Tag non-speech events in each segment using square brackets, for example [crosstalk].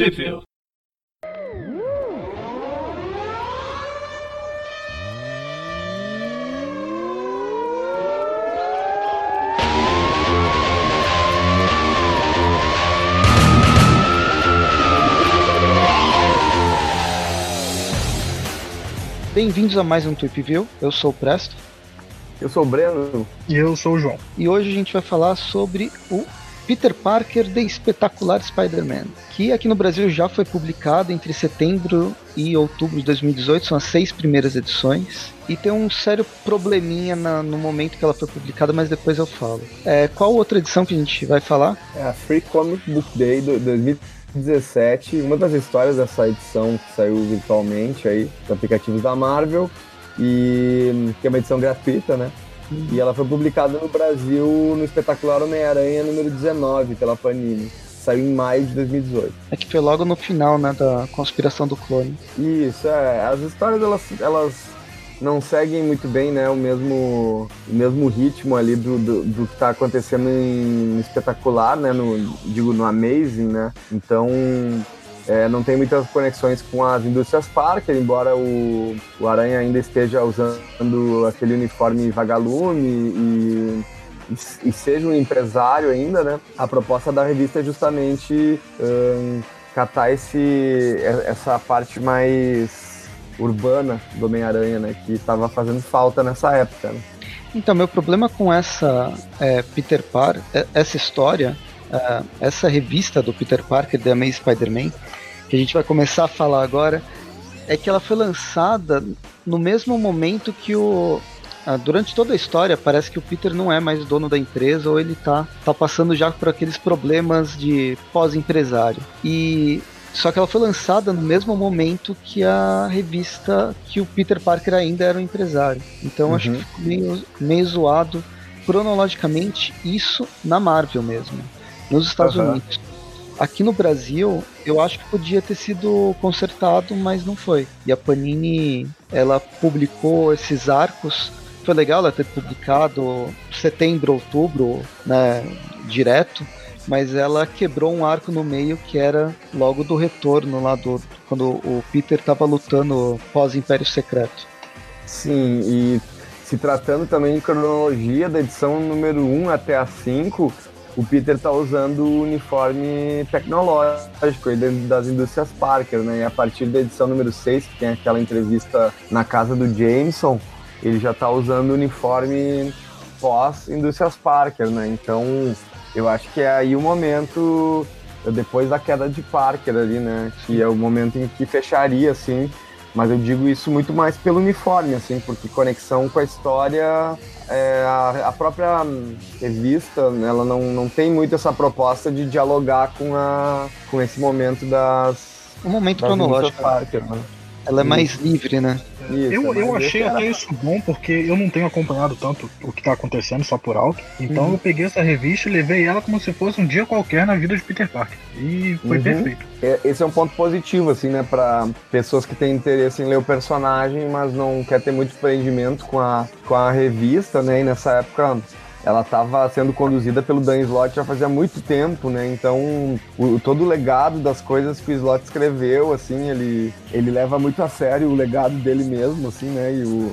Trivia. Bem-vindos a mais um Tweep View. Eu sou o Presto. Eu sou o Breno. E eu sou o João. E hoje a gente vai falar sobre o Peter Parker The Espetacular Spider-Man, que aqui no Brasil já foi publicado entre setembro e outubro de 2018, são as seis primeiras edições. E tem um sério probleminha na, no momento que ela foi publicada, mas depois eu falo. É, qual outra edição que a gente vai falar? É a Free Comic Book Day do 2017. Uma das histórias dessa edição que saiu virtualmente aí, dos aplicativos da Marvel, e que é uma edição gratuita, né? E ela foi publicada no Brasil no espetacular Homem-Aranha número 19 pela Panini. Saiu em maio de 2018. É que foi logo no final, né, da conspiração do clone. Isso, é. As histórias elas, elas não seguem muito bem, né, o mesmo, o mesmo ritmo ali do, do, do que está acontecendo em espetacular, né, no, digo, no Amazing, né. Então é, não tem muitas conexões com as indústrias Parker, embora o, o Aranha ainda esteja usando aquele uniforme vagalume e, e, seja um empresário ainda, né? A proposta da revista é justamente um, catar esse, essa parte mais urbana do Homem-Aranha, né? Que estava fazendo falta nessa época, né? Então, meu problema com essa é, Peter Parker, é, essa história, é, essa revista do Peter Parker, The Amazing Spider-Man, que a gente vai começar a falar agora, é que ela foi lançada no mesmo momento que o. Ah, durante toda a história, parece que o Peter não é mais dono da empresa ou ele tá, tá passando já por aqueles problemas de pós-empresário. E só que ela foi lançada no mesmo momento que a revista que o Peter Parker ainda era um empresário. Então uhum. acho que ficou meio, meio zoado cronologicamente isso na Marvel mesmo, nos Estados uhum. Unidos. Aqui no Brasil, eu acho que podia ter sido consertado, mas não foi. E a Panini, ela publicou esses arcos. Foi legal ela ter publicado setembro, outubro, né, direto, mas ela quebrou um arco no meio que era logo do retorno lá do quando o Peter estava lutando pós Império Secreto. Sim, e se tratando também de cronologia da edição número 1 até a 5, o Peter tá usando o uniforme tecnológico das indústrias Parker, né? E a partir da edição número 6, que tem aquela entrevista na casa do Jameson, ele já tá usando o uniforme pós-indústrias Parker, né? Então, eu acho que é aí o momento, depois da queda de Parker ali, né? Que é o momento em que fecharia, assim, mas eu digo isso muito mais pelo uniforme, assim, porque conexão com a história é, a, a, própria revista, ela não, não tem muito essa proposta de dialogar com, a, com esse momento das. O momento das cronológico. Parker, né? Ela é mais livre, né? Isso, eu, eu achei até isso bom, porque eu não tenho acompanhado tanto o que tá acontecendo só por alto. Então uhum. eu peguei essa revista e levei ela como se fosse um dia qualquer na vida de Peter Parker. E foi uhum. perfeito. É, esse é um ponto positivo, assim, né? Pra pessoas que têm interesse em ler o personagem, mas não quer ter muito prendimento com a, com a revista, né? E nessa época ela estava sendo conduzida pelo Dan Slott já fazia muito tempo, né? Então, o, todo o legado das coisas que o Slott escreveu, assim, ele, ele leva muito a sério o legado dele mesmo, assim, né? E, o,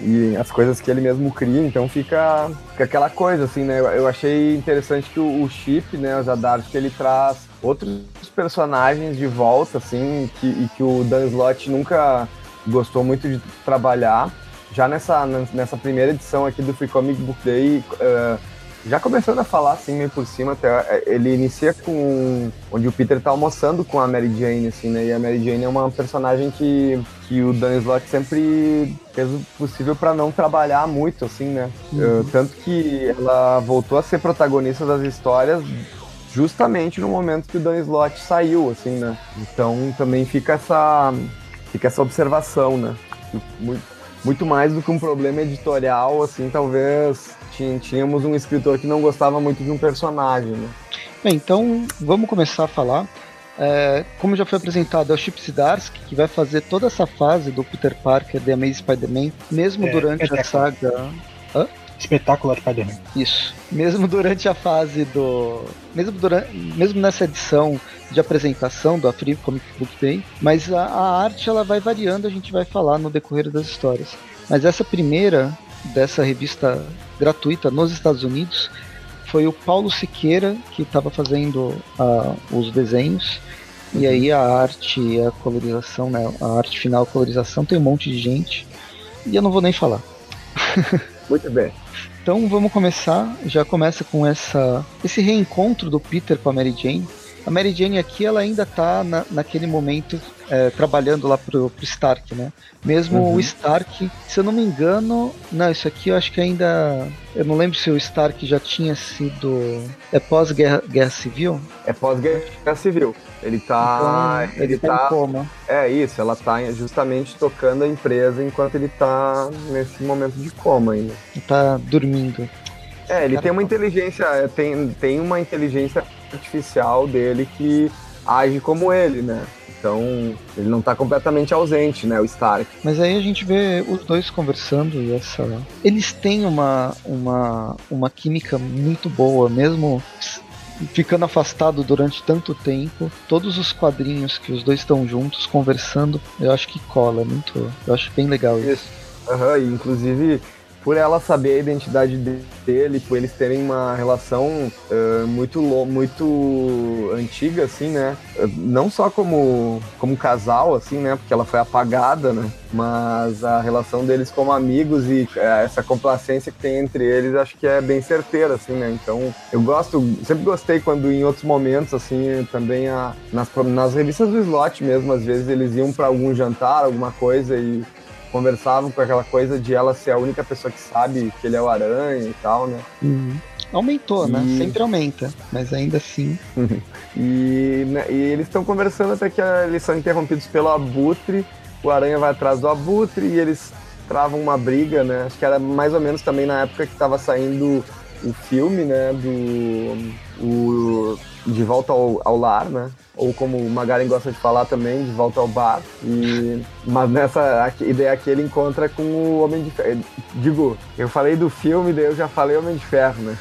e as coisas que ele mesmo cria, então fica, fica aquela coisa, assim, né? Eu, eu achei interessante que o, o Chip, né, o Zadar, que ele traz outros personagens de volta, assim, que, e que o Dan Slott nunca gostou muito de trabalhar já nessa, nessa primeira edição aqui do Free Comic Book Day, uh, já começando a falar assim meio por cima, até, eh, ele inicia com onde o Peter tá almoçando com a Mary Jane, assim, né? E a Mary Jane é uma personagem que, que o Dan Slott sempre fez o possível para não trabalhar muito, assim, né? Uhum. Uh, tanto que ela voltou a ser protagonista das histórias justamente no momento que o Dan Slott saiu, assim, né? Então também fica essa fica essa observação, né? Muito, muito mais do que um problema editorial, assim, talvez tínhamos um escritor que não gostava muito de um personagem, né? Bem, então vamos começar a falar. É, como já foi apresentado, é o Chip Zdarsky que vai fazer toda essa fase do Peter Parker, The Amazing Spider-Man, mesmo é, durante a saga... Hã? Espetacular Spider-Man. Isso. Mesmo durante a fase do. Mesmo, durante, mesmo nessa edição de apresentação da Free Comic Book Day, mas a, a arte ela vai variando, a gente vai falar no decorrer das histórias. Mas essa primeira dessa revista gratuita nos Estados Unidos foi o Paulo Siqueira que estava fazendo uh, os desenhos e aí a arte e a colorização, né? A arte final, a colorização tem um monte de gente e eu não vou nem falar. [laughs] Muito bem. Então vamos começar. Já começa com essa esse reencontro do Peter com a Mary Jane. A Mary Jane aqui ela ainda tá na, naquele momento é, trabalhando lá pro, pro Stark, né? Mesmo uhum. o Stark, se eu não me engano, não, isso aqui eu acho que ainda. Eu não lembro se o Stark já tinha sido. É pós-guerra guerra civil? É pós-guerra civil. Ele tá. Então, ele, ele tá, tá em coma. É isso, ela tá justamente tocando a empresa enquanto ele tá nesse momento de coma ainda. Ele tá dormindo. É, ele tem uma inteligência, é, tem, tem uma inteligência artificial dele que age como ele, né? Então, ele não está completamente ausente, né, o Stark. Mas aí a gente vê os dois conversando e essa. Eles têm uma, uma, uma química muito boa, mesmo ficando afastado durante tanto tempo. Todos os quadrinhos que os dois estão juntos conversando, eu acho que cola muito. Eu acho bem legal isso. isso. Uhum, inclusive por ela saber a identidade dele, por eles terem uma relação uh, muito muito antiga, assim, né? Não só como, como casal, assim, né? Porque ela foi apagada, né? Mas a relação deles como amigos e uh, essa complacência que tem entre eles, acho que é bem certeira, assim, né? Então, eu gosto, sempre gostei quando em outros momentos, assim, também a, nas, nas revistas do slot mesmo, às vezes eles iam para algum jantar, alguma coisa e conversavam com aquela coisa de ela ser a única pessoa que sabe que ele é o aranha e tal, né? Uhum. Aumentou, né? e... né? Sempre aumenta, mas ainda assim. [laughs] e, né, e eles estão conversando até que eles são interrompidos pelo abutre. O aranha vai atrás do abutre e eles travam uma briga, né? Acho que era mais ou menos também na época que estava saindo o filme, né? Do o, De Volta ao, ao Lar, né? ou como o Magaren gosta de falar também, de volta ao bar. E, mas nessa ideia aqui ele encontra com o Homem de Ferro. Digo, eu falei do filme, daí eu já falei Homem de Ferro, né?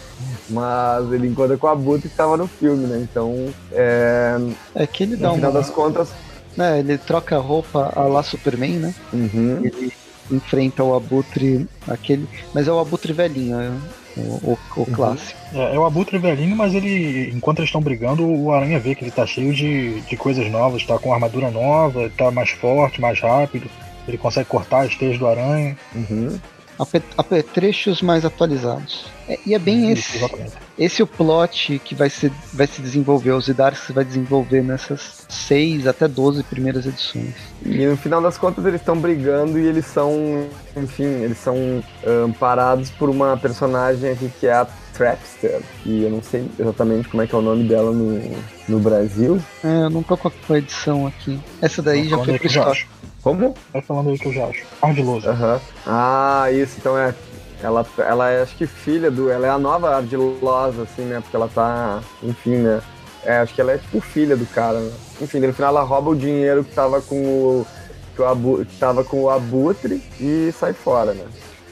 [laughs] mas ele encontra com a Buta que estava no filme, né? Então, é... É que ele dá no final das contas... É, ele troca a roupa a lá Superman, né? Uhum. Ele enfrenta o Abutre, aquele... Mas é o Abutre velhinho, né? O, o, o uhum. clássico. É, é, o Abutre velhinho, mas ele, enquanto eles estão brigando, o Aranha vê que ele tá cheio de, de coisas novas, tá com armadura nova, tá mais forte, mais rápido, ele consegue cortar as teias do Aranha. Uhum apetrechos mais atualizados. É, e é bem Isso, esse, esse o plot que vai se, vai se desenvolver, os Idarks vai desenvolver nessas 6 até 12 primeiras edições. E no final das contas eles estão brigando e eles são, enfim, eles são amparados por uma personagem aqui que é a Trapster, e eu não sei exatamente como é que é o nome dela no, no Brasil. É, eu não tô com a edição aqui. Essa daí já foi pro estoque. Como? Vai falando aí que eu já acho. Ardiloso. Aham. Uhum. Ah, isso, então é. Ela, ela é, acho que filha do. Ela é a nova ardilosa, assim, né? Porque ela tá. Enfim, né? É, acho que ela é tipo filha do cara, né? Enfim, no final ela rouba o dinheiro que tava com o. Que, o abu, que tava com o abutre e sai fora, né?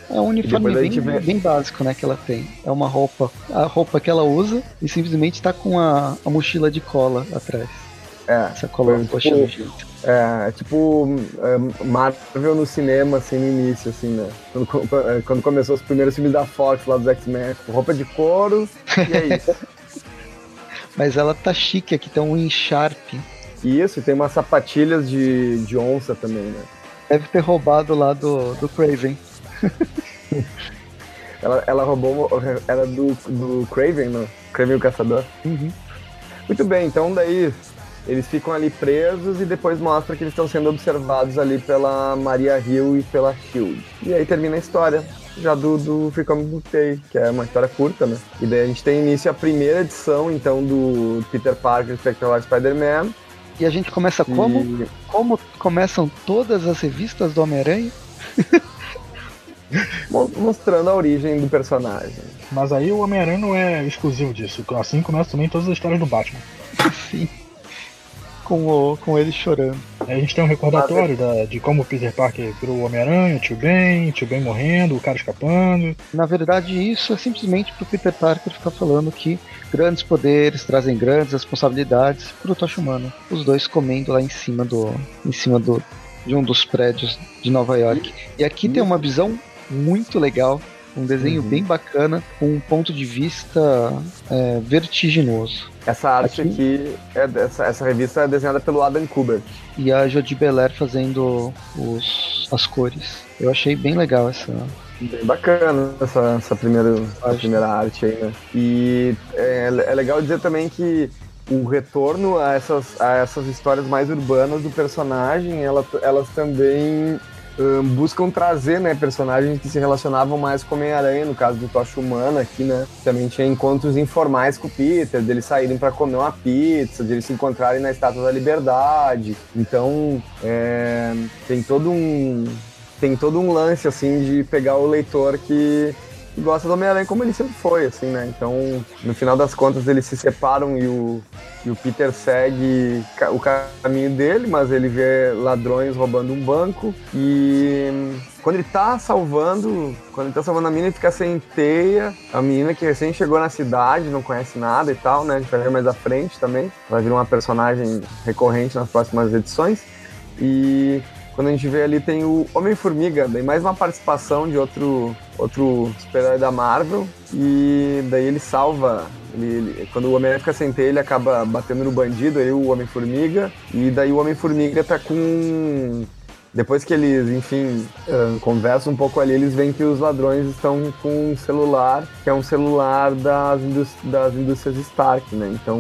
É um uniforme bem, vê... bem, básico, né, que ela tem. É uma roupa, a roupa que ela usa e simplesmente tá com a, a mochila de cola atrás. É. Essa cola tipo, é, é, tipo é, Marvel no cinema, assim, no início, assim, né? Quando, é, quando começou os primeiros filmes da Fox lá dos X-Men, roupa de couro, e é isso. [laughs] Mas ela tá chique aqui, tem um Sharp. Isso, e tem umas sapatilhas de, de onça também, né? Deve ter roubado lá do, do Craven. [laughs] ela, ela roubou, era do, do Craven, não? Craven o Caçador. Uhum. Muito bem, então daí eles ficam ali presos e depois mostra que eles estão sendo observados ali pela Maria Hill e pela Shield. E aí termina a história já do, do Free Comic Book Day, que é uma história curta, né? E daí a gente tem início a primeira edição, então, do Peter Parker Spectacular Spider-Man. E a gente começa como? E... Como começam todas as revistas do Homem-Aranha? [laughs] Mostrando a origem do personagem. Mas aí o Homem-Aranha não é exclusivo disso. Assim começa também todas as histórias do Batman. Sim com, o, com ele chorando. A gente tem um recordatório da, de como o Peter Parker virou o Homem-Aranha, o tio Ben, o tio Ben morrendo, o cara escapando. Na verdade, isso é simplesmente pro Peter Parker ficar falando que grandes poderes trazem grandes responsabilidades pro Tocha Humano. Os dois comendo lá em cima do. em cima do. de um dos prédios de Nova York. E aqui tem uma visão muito legal um desenho uhum. bem bacana, com um ponto de vista é, vertiginoso. Essa arte aqui, aqui é dessa, essa revista é desenhada pelo Adam Kubert. E a Jodie Belair fazendo os, as cores. Eu achei bem legal essa, Bem bacana essa, essa primeira, essa primeira arte aí, né? E é, é, legal dizer também que o retorno a essas, a essas histórias mais urbanas do personagem, ela, elas também buscam trazer, né, personagens que se relacionavam mais com Homem-Aranha, no caso do Tocha Humana aqui, né, também tinha encontros informais com o Peter, deles saírem para comer uma pizza, deles se encontrarem na Estátua da Liberdade, então é, tem todo um tem todo um lance, assim, de pegar o leitor que gosta do Homem-Aranha como ele sempre foi, assim, né? Então, no final das contas, eles se separam e o, e o Peter segue o caminho dele, mas ele vê ladrões roubando um banco e quando ele tá salvando, quando ele tá salvando a menina, ele fica sem teia. A menina que recém chegou na cidade, não conhece nada e tal, né? A gente vai ver mais à frente também. Vai vir uma personagem recorrente nas próximas edições. E quando a gente vê ali tem o Homem-Formiga, daí mais uma participação de outro, outro super-herói da Marvel, e daí ele salva. Ele, ele, quando o Homem-Aranha fica sem ele acaba batendo no bandido, aí o Homem-Formiga, e daí o Homem-Formiga tá com depois que eles, enfim, uh, conversam um pouco ali, eles veem que os ladrões estão com um celular, que é um celular das, das indústrias Stark, né? Então,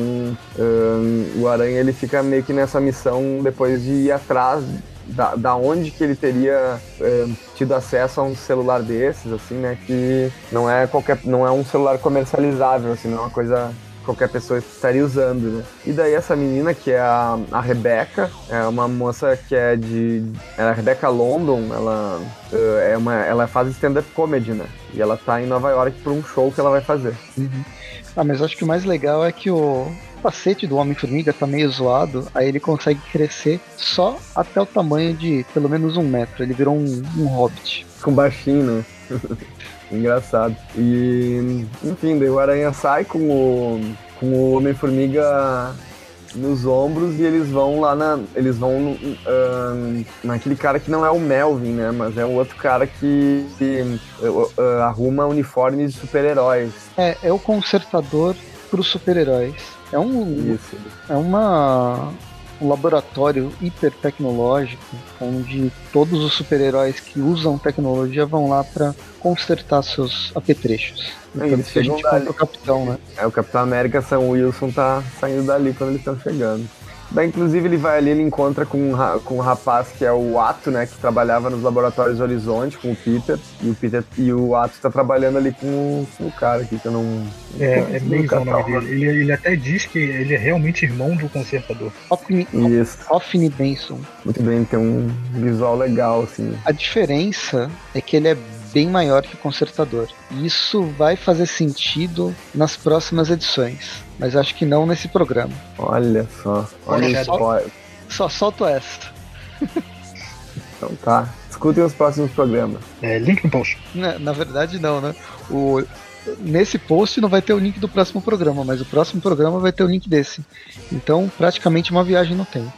o Aranha ele fica meio que nessa missão depois de ir atrás da, da onde que ele teria é, tido acesso a um celular desses, assim, né? Que não é qualquer, não é um celular comercializável, assim, não é uma coisa qualquer pessoa estaria usando, né? E daí essa menina, que é a, a Rebeca, é uma moça que é de... É a Rebecca London, ela, é uma, ela faz stand-up comedy, né? E ela tá em Nova York para um show que ela vai fazer. Uhum. Ah, mas acho que o mais legal é que o, capacete do Homem-Formiga tá meio zoado, aí ele consegue crescer só até o tamanho de pelo menos um metro. Ele virou um, um hobbit. Com baixinho, né? [laughs] Engraçado. E, enfim, daí o Aranha sai com o, com o Homem-Formiga nos ombros e eles vão lá na. Eles vão uh, naquele cara que não é o Melvin, né? Mas é um outro cara que, que uh, uh, arruma uniformes de super-heróis. É, é o consertador pros super-heróis. É um. Isso. É uma. Um laboratório hiper tecnológico onde todos os super-heróis que usam tecnologia vão lá para consertar seus apetrechos. É, eles a gente o capitão, né? É, o Capitão América Sam Wilson tá saindo dali quando eles estão chegando. Daí, inclusive, ele vai ali, ele encontra com um, com um rapaz que é o Ato, né? Que trabalhava nos laboratórios Horizonte com o Peter. E o Peter e o Ato está trabalhando ali com, com, o cara aqui, que eu não. É, é Mason o nome dele. Ele, ele até diz que ele é realmente irmão do consertador. Hoffney, Isso. Hoffney Benson. Muito bem, tem um visual legal, assim. A diferença é que ele é bem maior que o consertador. E isso vai fazer sentido nas próximas edições, mas acho que não nesse programa. Olha só, olha só. Só solto essa. então tá. Escutem os próximos programas. É, link no post. Na, na verdade, não, né? O, nesse post não vai ter o link do próximo programa, mas o próximo programa vai ter o link desse. Então, praticamente uma viagem no tempo.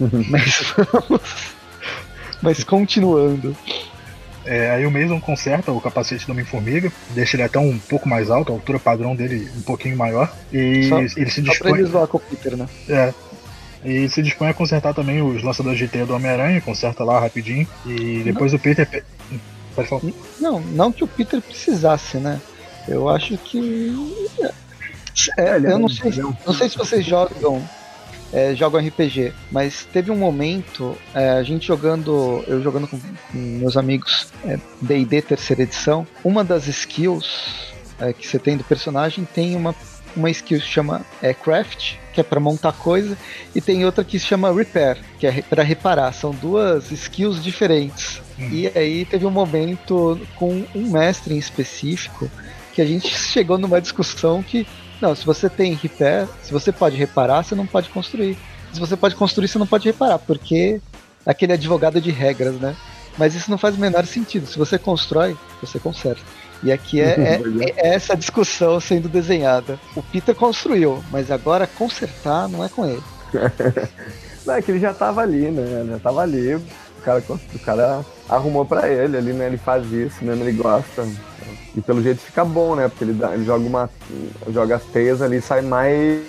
[laughs] mas vamos. Mas continuando. É, aí o Mason conserta o capacete do Homem-Formiga, deixa ele até um pouco mais alto, a altura padrão dele um pouquinho maior. E só, ele se dispõe. Só com o Peter, né? É. E se dispõe a consertar também os lançadores de teia do Homem-Aranha, conserta lá rapidinho. E depois não. o Peter. Pode falar? Não, não que o Peter precisasse, né? Eu acho que. É, eu não sei, não sei se vocês jogam é, jogam RPG. Mas teve um momento, é, a gente jogando, eu jogando com, com meus amigos D&D é, terceira edição, uma das skills é, que você tem do personagem tem uma uma skill que se chama é, craft, que é para montar coisa, e tem outra que se chama repair, que é para reparar. São duas skills diferentes. Hum. E aí teve um momento com um mestre em específico que a gente chegou numa discussão que não, se você tem repair, se você pode reparar, você não pode construir. Se você pode construir, você não pode reparar, porque é aquele advogado de regras, né? Mas isso não faz o menor sentido. Se você constrói, você conserta. E aqui é, [laughs] é, é, essa discussão sendo desenhada. O Peter construiu, mas agora consertar não é com ele. [laughs] não, é que ele já estava ali, né? Já estava ali. O cara, o cara arrumou para ele ali, né? Ele faz isso mesmo, ele gosta. E pelo jeito fica bom, né? Porque ele, dá, ele joga uma. joga as teias ali sai mais.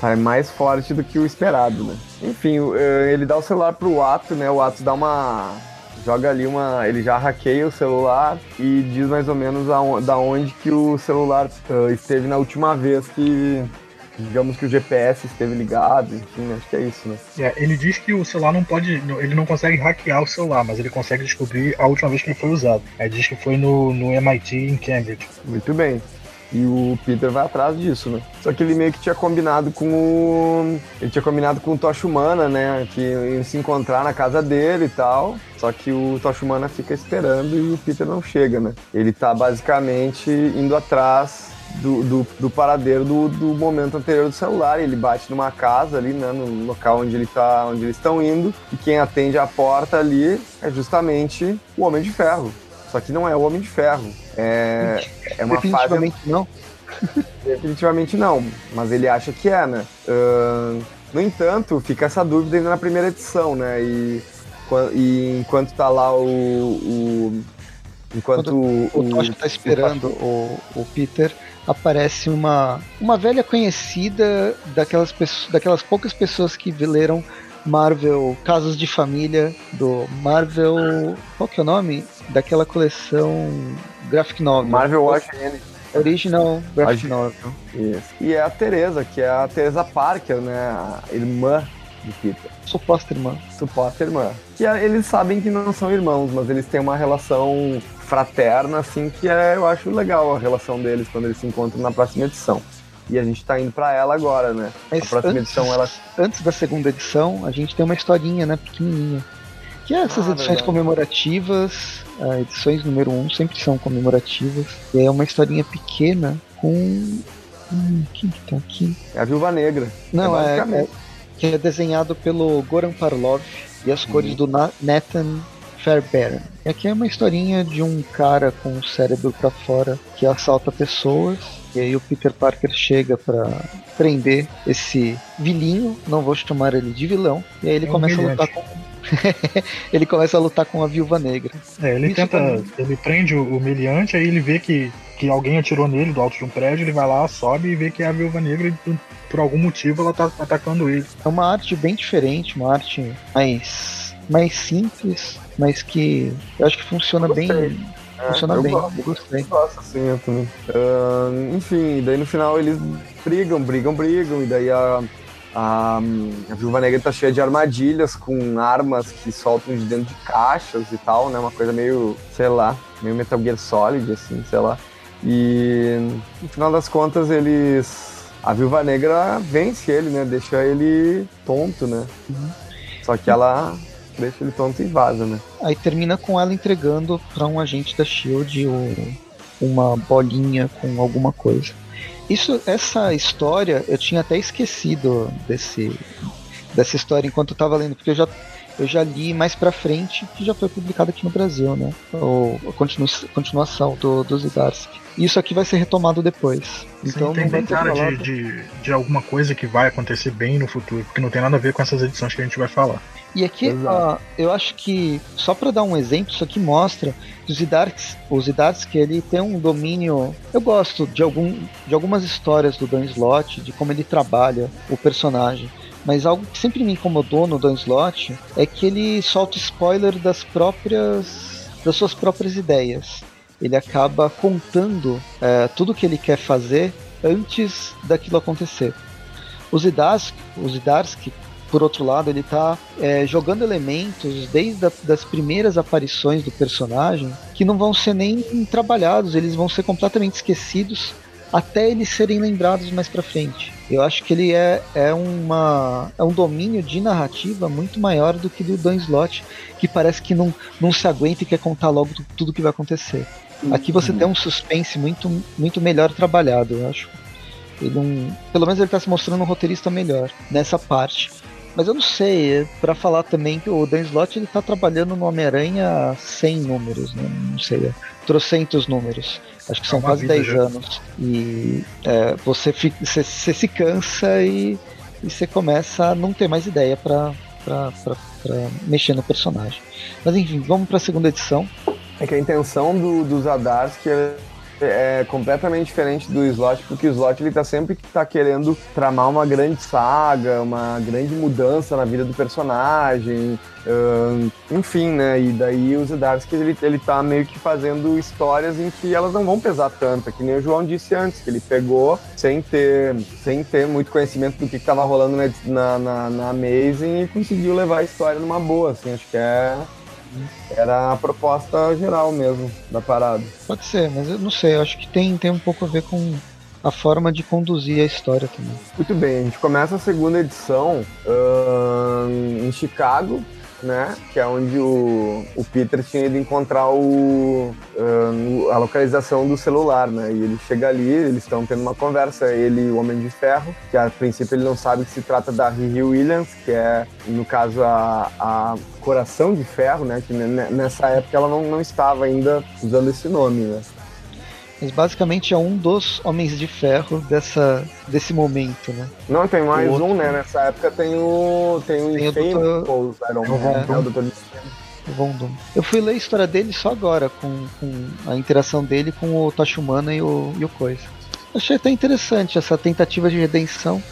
sai mais forte do que o esperado, né? Enfim, eh, ele dá o celular pro Ato, né? O Ato dá uma joga ali uma. Ele já hackeia o celular e diz mais ou menos a, da onde que o celular uh, esteve na última vez que. Digamos que o GPS esteve ligado, enfim, acho que é isso, né? É, ele diz que o celular não pode. Ele não consegue hackear o celular, mas ele consegue descobrir a última vez que ele foi usado. Ele diz que foi no, no MIT em Cambridge. Muito bem. E o Peter vai atrás disso, né? Só que ele meio que tinha combinado com o. Ele tinha combinado com o Tocha Humana, né? Que iam se encontrar na casa dele e tal. Só que o Tocha Humana fica esperando e o Peter não chega, né? Ele tá basicamente indo atrás do, do, do, paradeiro do, do, momento anterior do celular. Ele bate numa casa ali, né, no local onde, ele tá, onde eles estão indo, e quem atende a porta ali é justamente o Homem de Ferro. Só que não é o Homem de Ferro. É, é uma Definitivamente fase... não. [laughs] Definitivamente não, mas ele acha que é, né? Uh, no entanto, fica essa dúvida ainda na primeira edição, né? E, e enquanto tá lá o. o enquanto Quando o, o Tocha tá esperando o, o Peter, aparece uma, uma velha conhecida daquelas, pessoas, daquelas poucas pessoas que leram Marvel Casos de Família, do Marvel. Qual que é o nome? Daquela coleção Graphic Novel. Marvel Watch Original Graphic Novel. Isso. E é a Teresa, que é a Teresa Parker, né? A irmã de Peter. Suposta irmã. Suposta irmã. Que é, eles sabem que não são irmãos, mas eles têm uma relação fraterna, assim, que é, eu acho legal a relação deles quando eles se encontram na próxima edição. E a gente tá indo para ela agora, né? Mas a próxima antes, edição ela. Antes da segunda edição, a gente tem uma historinha, né, pequenininha. Que é essas ah, edições verdade. comemorativas, uh, edições número 1 um, sempre são comemorativas. E é uma historinha pequena com. Hum, quem que tá aqui? É a Viúva Negra. Não, é, é, que é desenhado pelo Goran Parlov e as cores uhum. do Nathan Fairbairn. E aqui é uma historinha de um cara com o cérebro para fora que assalta pessoas e aí o Peter Parker chega para prender esse vilhinho, não vou chamar ele de vilão, e aí ele é começa a lutar com [laughs] ele começa a lutar com a viúva negra. É, ele Isso tenta. Também. Ele prende o humilhante, aí ele vê que, que alguém atirou nele do alto de um prédio, ele vai lá, sobe e vê que é a viúva negra e por algum motivo ela tá atacando ele. É uma arte bem diferente, uma arte mais, mais simples, mas que eu acho que funciona bem Funciona eu bem, gosto, eu gostei. Gosto, assim, eu também. Uh, enfim, daí no final eles brigam, brigam, brigam, e daí a, a, a Viúva Negra tá cheia de armadilhas com armas que soltam de dentro de caixas e tal, né? Uma coisa meio, sei lá, meio Metal Gear Solid, assim, sei lá. E no final das contas eles. A Viúva Negra vence ele, né? Deixa ele tonto, né? Uhum. Só que ela deixa ele tonto e vaza, né? Aí termina com ela entregando para um agente da Shield o, uma bolinha com alguma coisa. Isso, essa história, eu tinha até esquecido desse, dessa história enquanto eu tava lendo, porque eu já, eu já li mais pra frente, que já foi publicado aqui no Brasil, né? O, a continu, continuação do, do Zdarsky. Isso aqui vai ser retomado depois. Então Sim, tem bem cara de, de, de alguma coisa que vai acontecer bem no futuro, porque não tem nada a ver com essas edições que a gente vai falar. E aqui, uh, eu acho que, só para dar um exemplo, isso aqui mostra que o Zidarks, o Zidarsky, ele tem um domínio. Eu gosto de, algum, de algumas histórias do Dan Slott, de como ele trabalha o personagem. Mas algo que sempre me incomodou no Dan Slott é que ele solta spoiler das próprias. das suas próprias ideias. Ele acaba contando uh, tudo que ele quer fazer antes daquilo acontecer. O Zidarsky, o Zidarsky por outro lado, ele está é, jogando elementos desde a, das primeiras aparições do personagem que não vão ser nem trabalhados, eles vão ser completamente esquecidos até eles serem lembrados mais para frente. Eu acho que ele é, é, uma, é um domínio de narrativa muito maior do que do Dan Slott, que parece que não, não se aguenta e quer contar logo tudo que vai acontecer. Aqui você uhum. tem um suspense muito, muito melhor trabalhado, eu acho. Ele um, pelo menos ele está se mostrando um roteirista melhor nessa parte. Mas eu não sei, para falar também que o Dan Slott ele tá trabalhando no Homem-Aranha sem números, né? Não sei, é, trocentos números. Acho que é são quase 10 anos. E é, você, fica, você, você, se cansa e, e você começa a não ter mais ideia para mexer no personagem. Mas enfim, vamos para a segunda edição. É que a intenção do, dos Zadarsky é é completamente diferente do slot, porque o slot ele tá sempre tá querendo tramar uma grande saga, uma grande mudança na vida do personagem, uh, enfim, né? E daí o Zdarsky ele, ele tá meio que fazendo histórias em que elas não vão pesar tanto, é que nem o João disse antes, que ele pegou sem ter, sem ter muito conhecimento do que, que tava rolando na, na, na Amazing e conseguiu levar a história numa boa, assim, acho que é era a proposta geral mesmo da parada. Pode ser, mas eu não sei, eu acho que tem, tem um pouco a ver com a forma de conduzir a história também. Muito bem, a gente começa a segunda edição uh, em Chicago, né? Que é onde o, o Peter tinha ido encontrar o, uh, a localização do celular, né? E ele chega ali, eles estão tendo uma conversa, ele e o Homem de Ferro, que a princípio ele não sabe que se trata da Riri Williams, que é, no caso, a, a Coração de Ferro, né? Que nessa época ela não, não estava ainda usando esse nome, né? Mas basicamente é um dos Homens de Ferro dessa, desse momento, né? Não, tem mais um, né? Nessa época tem o. Tem o Infamous Iron Man, é, o Dr. Vondum. Eu fui ler a história dele só agora, com, com a interação dele com o Tachumana e o, e o Coisa. Achei até interessante essa tentativa de redenção,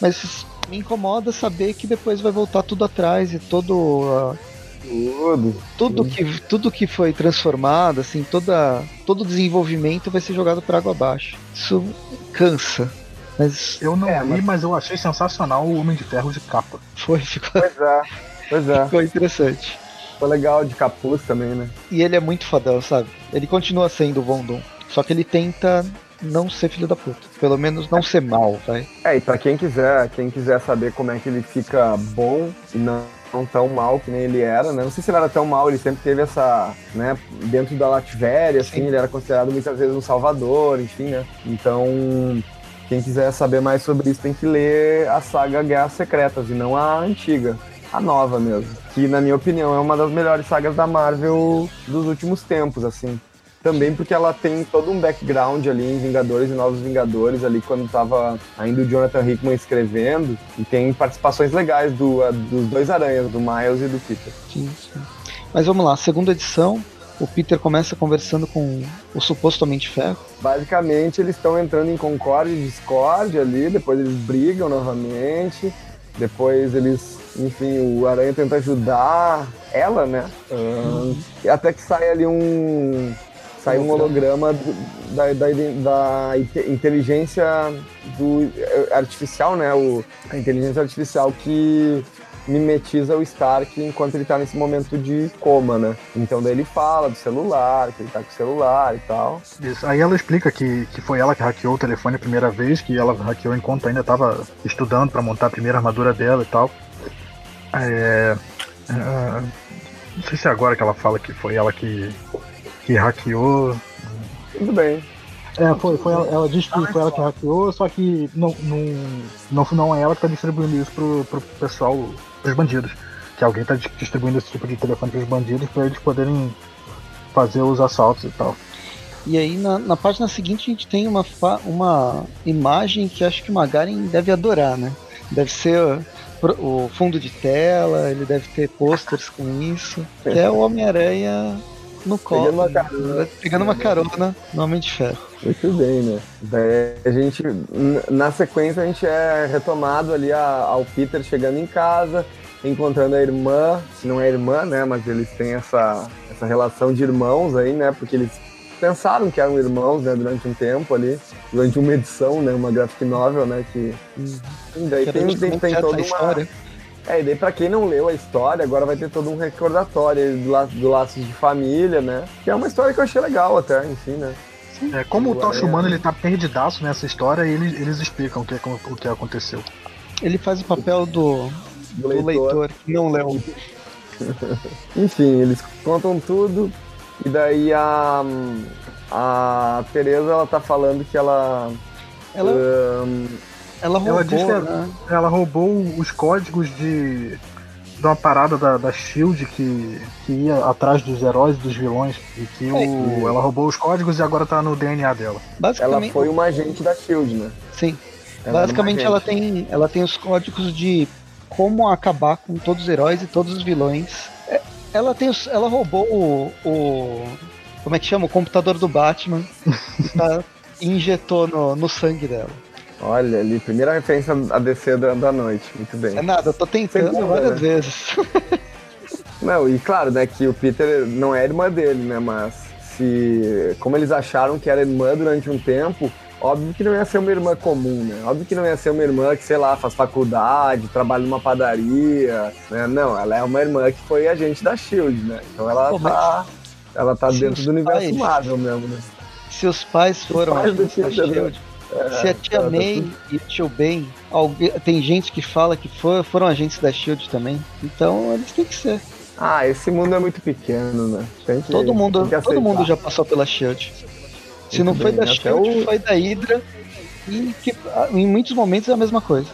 mas me incomoda saber que depois vai voltar tudo atrás e todo uh, tudo. Tudo que, tudo que foi transformado, assim, toda, todo o desenvolvimento vai ser jogado para água abaixo. Isso cansa. Mas, eu não é, li, mas... mas... eu achei sensacional o Homem de Ferro de capa. Foi, ficou. Pois é, pois é. Ficou interessante. Ficou legal de capuz também, né? E ele é muito fodão, sabe? Ele continua sendo o Von Só que ele tenta não ser filho da puta. Pelo menos não ser mal, vai. É, e pra quem quiser, quem quiser saber como é que ele fica bom e não não tão mal que nem ele era, né? Não sei se ele era tão mal, ele sempre teve essa, né, dentro da Latvéria, assim, Sim. ele era considerado muitas vezes um salvador, enfim, né? Então, quem quiser saber mais sobre isso tem que ler a saga Guerras Secretas e não a antiga, a nova mesmo, que na minha opinião é uma das melhores sagas da Marvel dos últimos tempos, assim. Também porque ela tem todo um background ali em Vingadores e Novos Vingadores, ali quando tava ainda o Jonathan Hickman escrevendo, e tem participações legais do, dos dois aranhas, do Miles e do Peter. Sim, sim. Mas vamos lá, segunda edição, o Peter começa conversando com o de Ferro. Basicamente, eles estão entrando em concórdia e discórdia ali, depois eles brigam novamente, depois eles, enfim, o Aranha tenta ajudar ela, né? Uhum. até que sai ali um, sai um holograma da, da, da, inteligência do artificial, né? O, a inteligência artificial que mimetiza o Stark enquanto ele tá nesse momento de coma, né? Então daí ele fala do celular, que ele tá com o celular e tal. Isso. Aí ela explica que, que foi ela que hackeou o telefone a primeira vez, que ela hackeou enquanto ainda tava estudando para montar a primeira armadura dela e tal. É, é, não sei se é agora que ela fala que foi ela que que hackeou. Tudo bem. É, foi, foi ela, ela diz que ah, foi ela que hackeou, só que não, não, não, não é ela que tá distribuindo isso pro, pro pessoal, pros bandidos. Que alguém tá distribuindo esse tipo de telefone pros bandidos para eles poderem fazer os assaltos e tal. E aí na, na página seguinte a gente tem uma, uma imagem que acho que o Magaren deve adorar, né? Deve ser o, o fundo de tela, ele deve ter posters com isso. Que é o Homem-Aranha no colo. Pegando uma carona. Pegando uma carona no Homem de Ferro. Muito bem, né? Daí a gente, na sequência, a gente é retomado ali a, ao Peter chegando em casa, encontrando a irmã, se não é irmã, né? Mas eles têm essa, essa relação de irmãos aí, né? Porque eles pensaram que eram irmãos, né? Durante um tempo ali, durante uma edição, né? Uma graphic novel, né? Que, uhum. daí que tem, tem, tem toda uma... História é, e daí pra quem não leu a história, agora vai ter todo um recordatório do, la do Laços de Família, né? Que é uma história que eu achei legal até, enfim, né? É, como o Tosh Humano ele tá perdidaço nessa história, eles, eles explicam o que, o que aconteceu. Ele faz o papel do, do, do leitor. leitor que não leu. [laughs] Enfim, eles contam tudo. E daí a, a Tereza ela tá falando que ela. Ela. Um, ela roubou, ela, disse, né? ela roubou os códigos de de uma parada da, da Shield que, que ia atrás dos heróis e dos vilões. E que é, o, ela roubou os códigos e agora tá no DNA dela. Basicamente, ela foi uma agente da Shield, né? Sim. Ela Basicamente ela tem, ela tem os códigos de como acabar com todos os heróis e todos os vilões. É, ela tem os, ela roubou o, o como é que chama? O computador do Batman [laughs] tá, e injetou no, no sangue dela. Olha ali, primeira referência a DC da, noite, muito bem. É nada, eu tô tentando Segunda, várias né? vezes. [laughs] Não, e claro, né, que o Peter não é irmã dele, né, mas se... Como eles acharam que era irmã durante um tempo, óbvio que não ia ser uma irmã comum, né? Óbvio que não ia ser uma irmã que, sei lá, faz faculdade, trabalha numa padaria, né? Não, ela é uma irmã que foi agente da SHIELD, né? Então ela Pô, tá... Ela tá dentro do universo pais, Marvel mesmo, né? Se os pais foram pais agentes da SHIELD se a tia May e o tio Ben, alguém, tem gente que fala que for, foram agentes da Shield também, então eles têm que ser. Ah, esse mundo é muito pequeno, né? Que, todo mundo, todo mundo já passou pela Shield. Se muito não foi bem, da Shield, o... foi da Hydra e que em muitos momentos é a mesma coisa.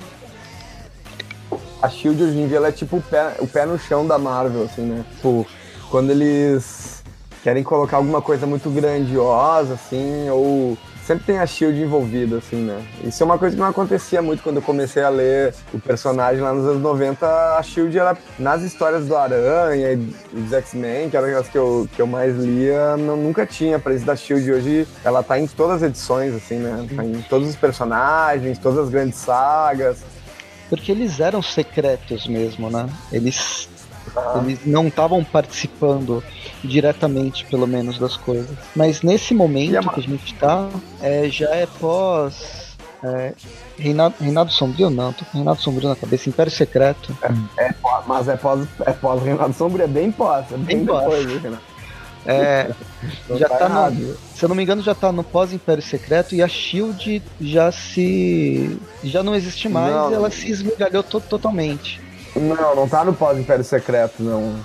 A Shield hoje em dia ela é tipo o pé, o pé no chão da Marvel, assim, né? Tipo, quando eles querem colocar alguma coisa muito grandiosa, assim, ou sempre tem a Shield envolvida, assim, né? Isso é uma coisa que não acontecia muito quando eu comecei a ler o personagem lá nos anos 90. A Shield era nas histórias do Aranha e dos X-Men, que eram as que eu, que eu mais lia, não, nunca tinha a presença da Shield. Hoje ela tá em todas as edições, assim, né? Tá em todos os personagens, todas as grandes sagas. Porque eles eram secretos mesmo, né? Eles eles não estavam participando diretamente, pelo menos, das coisas. Mas nesse momento a... que a gente está, é, já é pós. É, Reinado, Reinado Sombrio não, tô com Reinado Sombrio na cabeça, Império Secreto. É, é mas é pós, é pós Reinado Sombrio, é bem pós, é bem, bem depois, pós. É, já tá, tá no, se eu não me engano, já tá no pós-Império Secreto e a Shield já se. já não existe mais, não, ela se esmigalhou to totalmente. Não, não tá no pós-Império Secreto, não.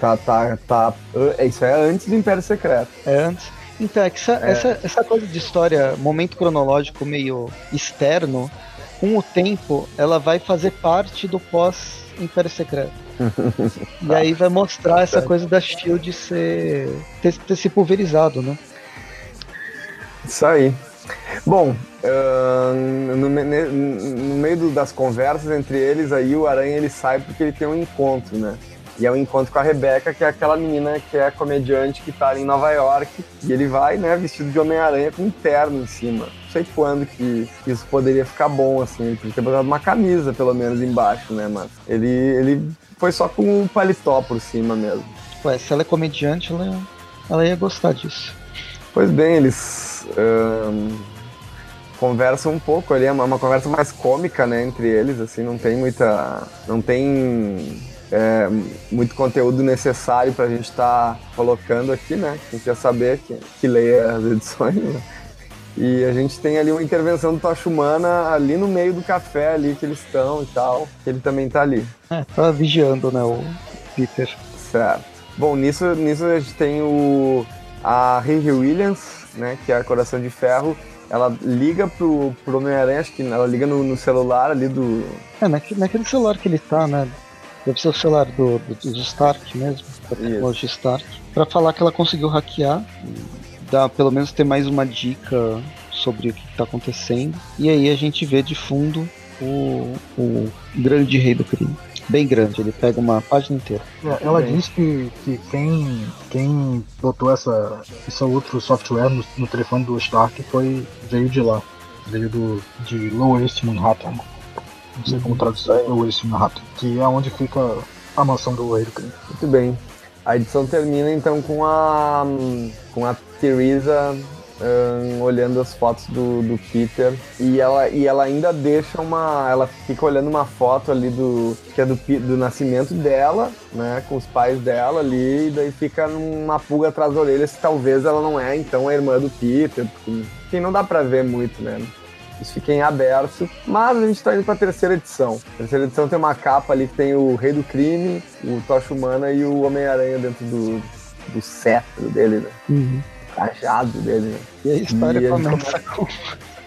Tá, tá, tá. É, isso é antes do Império Secreto. É antes. Então, é que essa, é. essa, essa coisa de história, momento cronológico externo, com o tempo, ela vai fazer parte do pós-Império Secreto. [laughs] e aí vai mostrar essa coisa da Shield ser, ter, ter se pulverizado, né? Isso aí. Bom, uh, no, no, meio das conversas entre eles, aí o Aranha ele sai porque ele tem um encontro, né? E é um encontro com a Rebeca, que é aquela menina que é comediante que tá em Nova York. E ele vai, né, vestido de Homem-Aranha com um terno em cima. Não sei quando que isso poderia ficar bom, assim. Ele podia ter botado uma camisa, pelo menos, embaixo, né? Mas ele, ele foi só com um paletó por cima mesmo. Ué, se ela é comediante, ela, ela ia gostar disso. Pois bem, eles um, conversam um pouco ali, é uma, uma, conversa mais cômica, né, entre eles, assim, não tem muita, não tem é, muito conteúdo necessário para a gente estar tá colocando aqui, né, quem quer saber que, que leia as edições, né? E a gente tem ali uma intervenção do Tocha Humana ali no meio do café ali que eles estão e tal, que ele também tá ali. É, tá vigiando, né, o Peter. Certo. Bom, nisso, nisso a gente tem o a Riri Williams, né, que é a Coração de Ferro, ela liga pro, pro Homem-Aranha, acho que ela liga no, no, celular ali do. É, naquele, naquele celular que ele tá, né? Deve ser o celular do, do, do Stark mesmo, da tecnologia Isso. Stark. Pra falar que ela conseguiu hackear, dá pelo menos ter mais uma dica sobre o que tá acontecendo. E aí a gente vê de fundo o, o grande rei do crime bem grande, ele pega uma página inteira. É, ela bem. diz que, que quem, quem botou essa, esse outro software no, no, telefone do Stark foi, veio de lá, veio do, de Lower East Manhattan. Não sei como traduzir Lower East Manhattan, que é onde fica a mansão do Rei do Crime. Muito bem. A edição termina então com a com a Teresa olhando as fotos do, do Peter e ela, e ela ainda deixa uma. Ela fica olhando uma foto ali do. que é do, do nascimento dela, né? Com os pais dela ali, e daí fica numa pulga atrás da orelha se talvez ela não é então a irmã do Peter, porque enfim, não dá pra ver muito, né? Isso fica em aberto. Mas a gente tá indo pra terceira edição. A terceira edição tem uma capa ali que tem o Rei do Crime, o Tocha Humana e o Homem-Aranha dentro do, do cetro dele, né? Uhum cajado dele. E a história e começa com,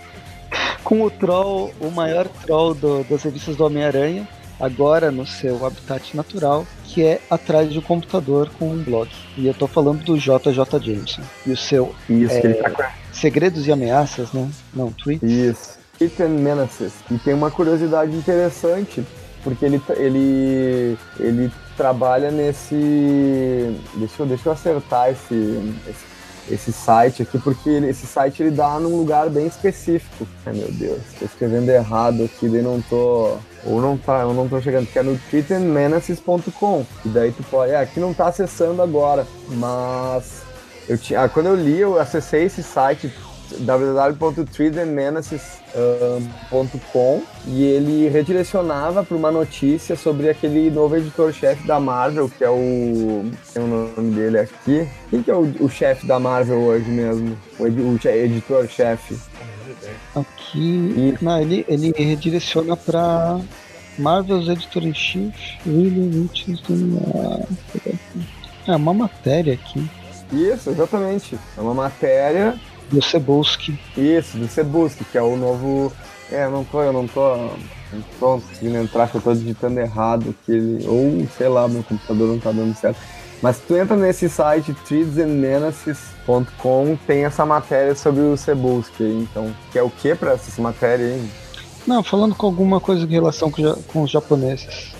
[laughs] com o troll, o maior troll do, das revistas do Homem-Aranha, agora no seu habitat natural, que é atrás de um computador com um blog. E eu tô falando do JJ Jameson. E o seu Isso, é, que ele tá com Segredos e Ameaças, né? Não, tweets. Isso. And Menaces. E tem uma curiosidade interessante, porque ele, ele, ele trabalha nesse. Deixa eu, deixa eu acertar esse, esse esse site aqui, porque esse site ele dá num lugar bem específico. Ai meu Deus, tô escrevendo errado aqui, daí não tô. Ou não tá, eu não tô chegando, que é no twittermenaces.com. E daí tu pode. É, aqui não tá acessando agora, mas eu tinha. Ah, quando eu li, eu acessei esse site www.treethemenaces.com e ele redirecionava para uma notícia sobre aquele novo editor-chefe da Marvel, que é o. tem o nome dele aqui. Quem que é o, o chefe da Marvel hoje mesmo? O, ed, o editor-chefe. Aqui. Não, ele, ele redireciona para Marvel's Editor-in-Chief, William Richardson. É uma matéria aqui. Isso, exatamente. É uma matéria do Cebulski. Isso, do Cebulski, que é o novo. É, eu não tô, eu não tô. Não tô conseguindo entrar, que eu tô digitando errado que ele. Ou, sei lá, meu computador não tá dando certo. Mas tu entra nesse site treesandmenaces.com, tem essa matéria sobre o Cebulski, então. Que é o que pra essa matéria aí? Não, falando com alguma coisa em relação com, com os japoneses.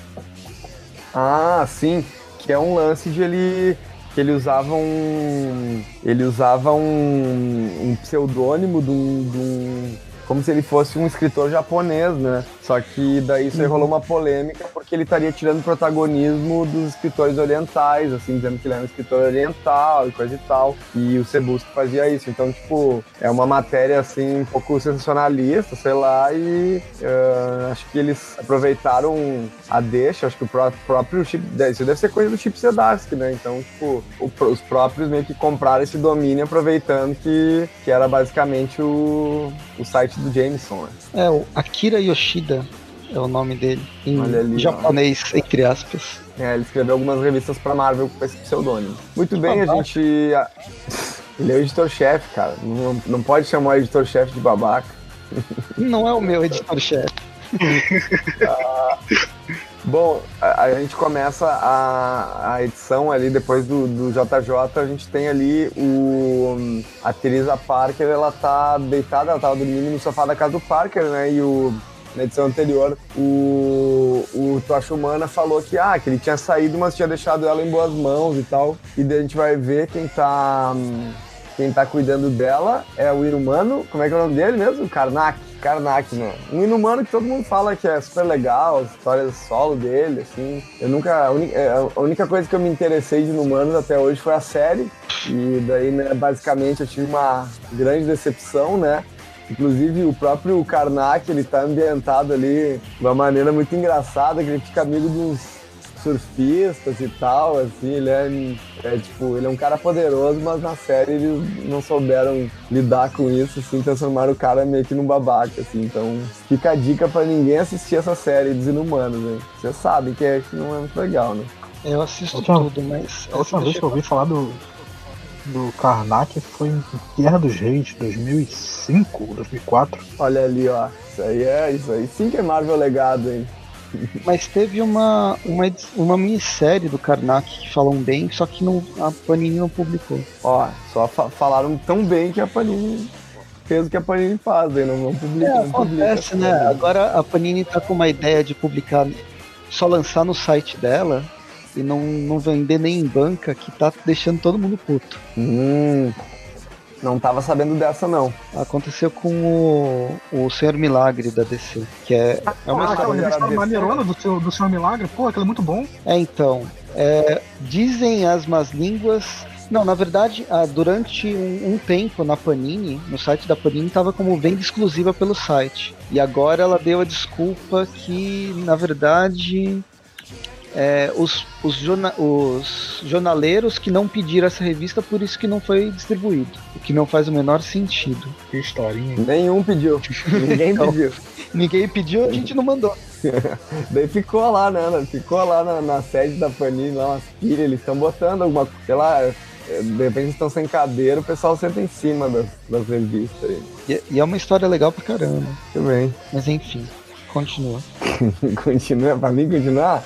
Ah, sim. Que é um lance de ele que ele usava um. Ele usava um, um pseudônimo de um, de um como se ele fosse um escritor japonês, né? Só que daí isso aí rolou uma polêmica porque ele estaria tirando protagonismo dos escritores orientais, assim, dizendo que ele era um escritor oriental e coisa e tal. E o Cebusco fazia isso. Então, tipo, é uma matéria, assim, um pouco sensacionalista, sei lá, e uh, acho que eles aproveitaram a deixa, acho que o próprio Chip, isso deve ser coisa do Chip Sedarsky, né? Então, tipo, os próprios meio que compraram esse domínio aproveitando que, que era basicamente o, o site do Jameson. Né? É, o Akira Yoshida é o nome dele, em ali, japonês, ó. entre aspas. É, ele escreveu algumas revistas pra Marvel com esse pseudônimo. Muito bem, a gente. Ele é o editor-chefe, cara. Não, não pode chamar o editor-chefe de babaca. Não é o meu editor-chefe. [laughs] ah, bom, a, a, gente começa a, a edição ali depois do, do JJ. A gente tem ali o. A Teresa Parker, ela tá deitada, ela tava dormindo no sofá da casa do Parker, né? E o na edição anterior, o, o Tocha Humana falou que, ah, que ele tinha saído, mas tinha deixado ela em boas mãos e tal. E daí a gente vai ver quem tá. Quem tá cuidando dela é o Inumano. Como é que é o nome dele mesmo? Karnak. Karnak, né? Um Inumano que todo mundo fala que é super legal, as histórias solo dele, assim. Eu nunca. A única, é, única coisa que eu me interessei de Inumanos até hoje foi a série. E daí, né, basicamente, eu tive uma grande decepção, né? Inclusive o próprio Karnak, ele tá ambientado ali de uma maneira muito engraçada, que ele fica amigo dos surfistas e tal, assim, ele é, é, tipo, ele é um cara poderoso, mas na série eles não souberam lidar com isso, assim, transformaram o cara meio que num babaca, assim, então fica a dica para ninguém assistir essa série dos Inumanos, né? Vocês sabem que, é, que não é muito legal, né? Eu assisto tudo, mas... A última vez que eu ouvi falar do, do Karnak foi em Guerra dos Reis, 2005, 2004. Olha ali, ó. Isso aí é, isso aí sim que é Marvel legado, hein? Mas teve uma, uma, uma minissérie do Karnak que falam bem, só que não, a Panini não publicou. Ó, só fa falaram tão bem que a Panini fez o que a Panini faz, aí não vão publicar. É, acontece, publica, né? Agora a Panini tá com uma ideia de publicar, só lançar no site dela, e não, não vender nem em banca, que tá deixando todo mundo puto. Hum, não tava sabendo dessa, não. Aconteceu com o, o Senhor Milagre da DC, que é, é uma ah, aquela revista maneirona do, seu, do Senhor Milagre, pô, aquilo é muito bom. É, então, é, dizem as más línguas não, na verdade, ah, durante um, um, tempo na Panini, no site da Panini, estava como venda exclusiva pelo site. E agora ela deu a desculpa que, na verdade, é, os, os, jorna os, jornaleiros que não pediram essa revista, por isso que não foi distribuído. O que não faz o menor sentido. Que historinha. Nenhum pediu. [laughs] Ninguém então, pediu. Ninguém pediu, a gente não mandou. [laughs] Daí ficou lá, né? Ficou lá na, na sede da Panini, lá umas pilhas, eles estão botando alguma, sei lá, de repente estão sem cadeira, o pessoal senta em cima das, das revistas aí. E, e, é uma história legal pra caramba. Também. Mas enfim, continua. [laughs] continua, pra mim continuar?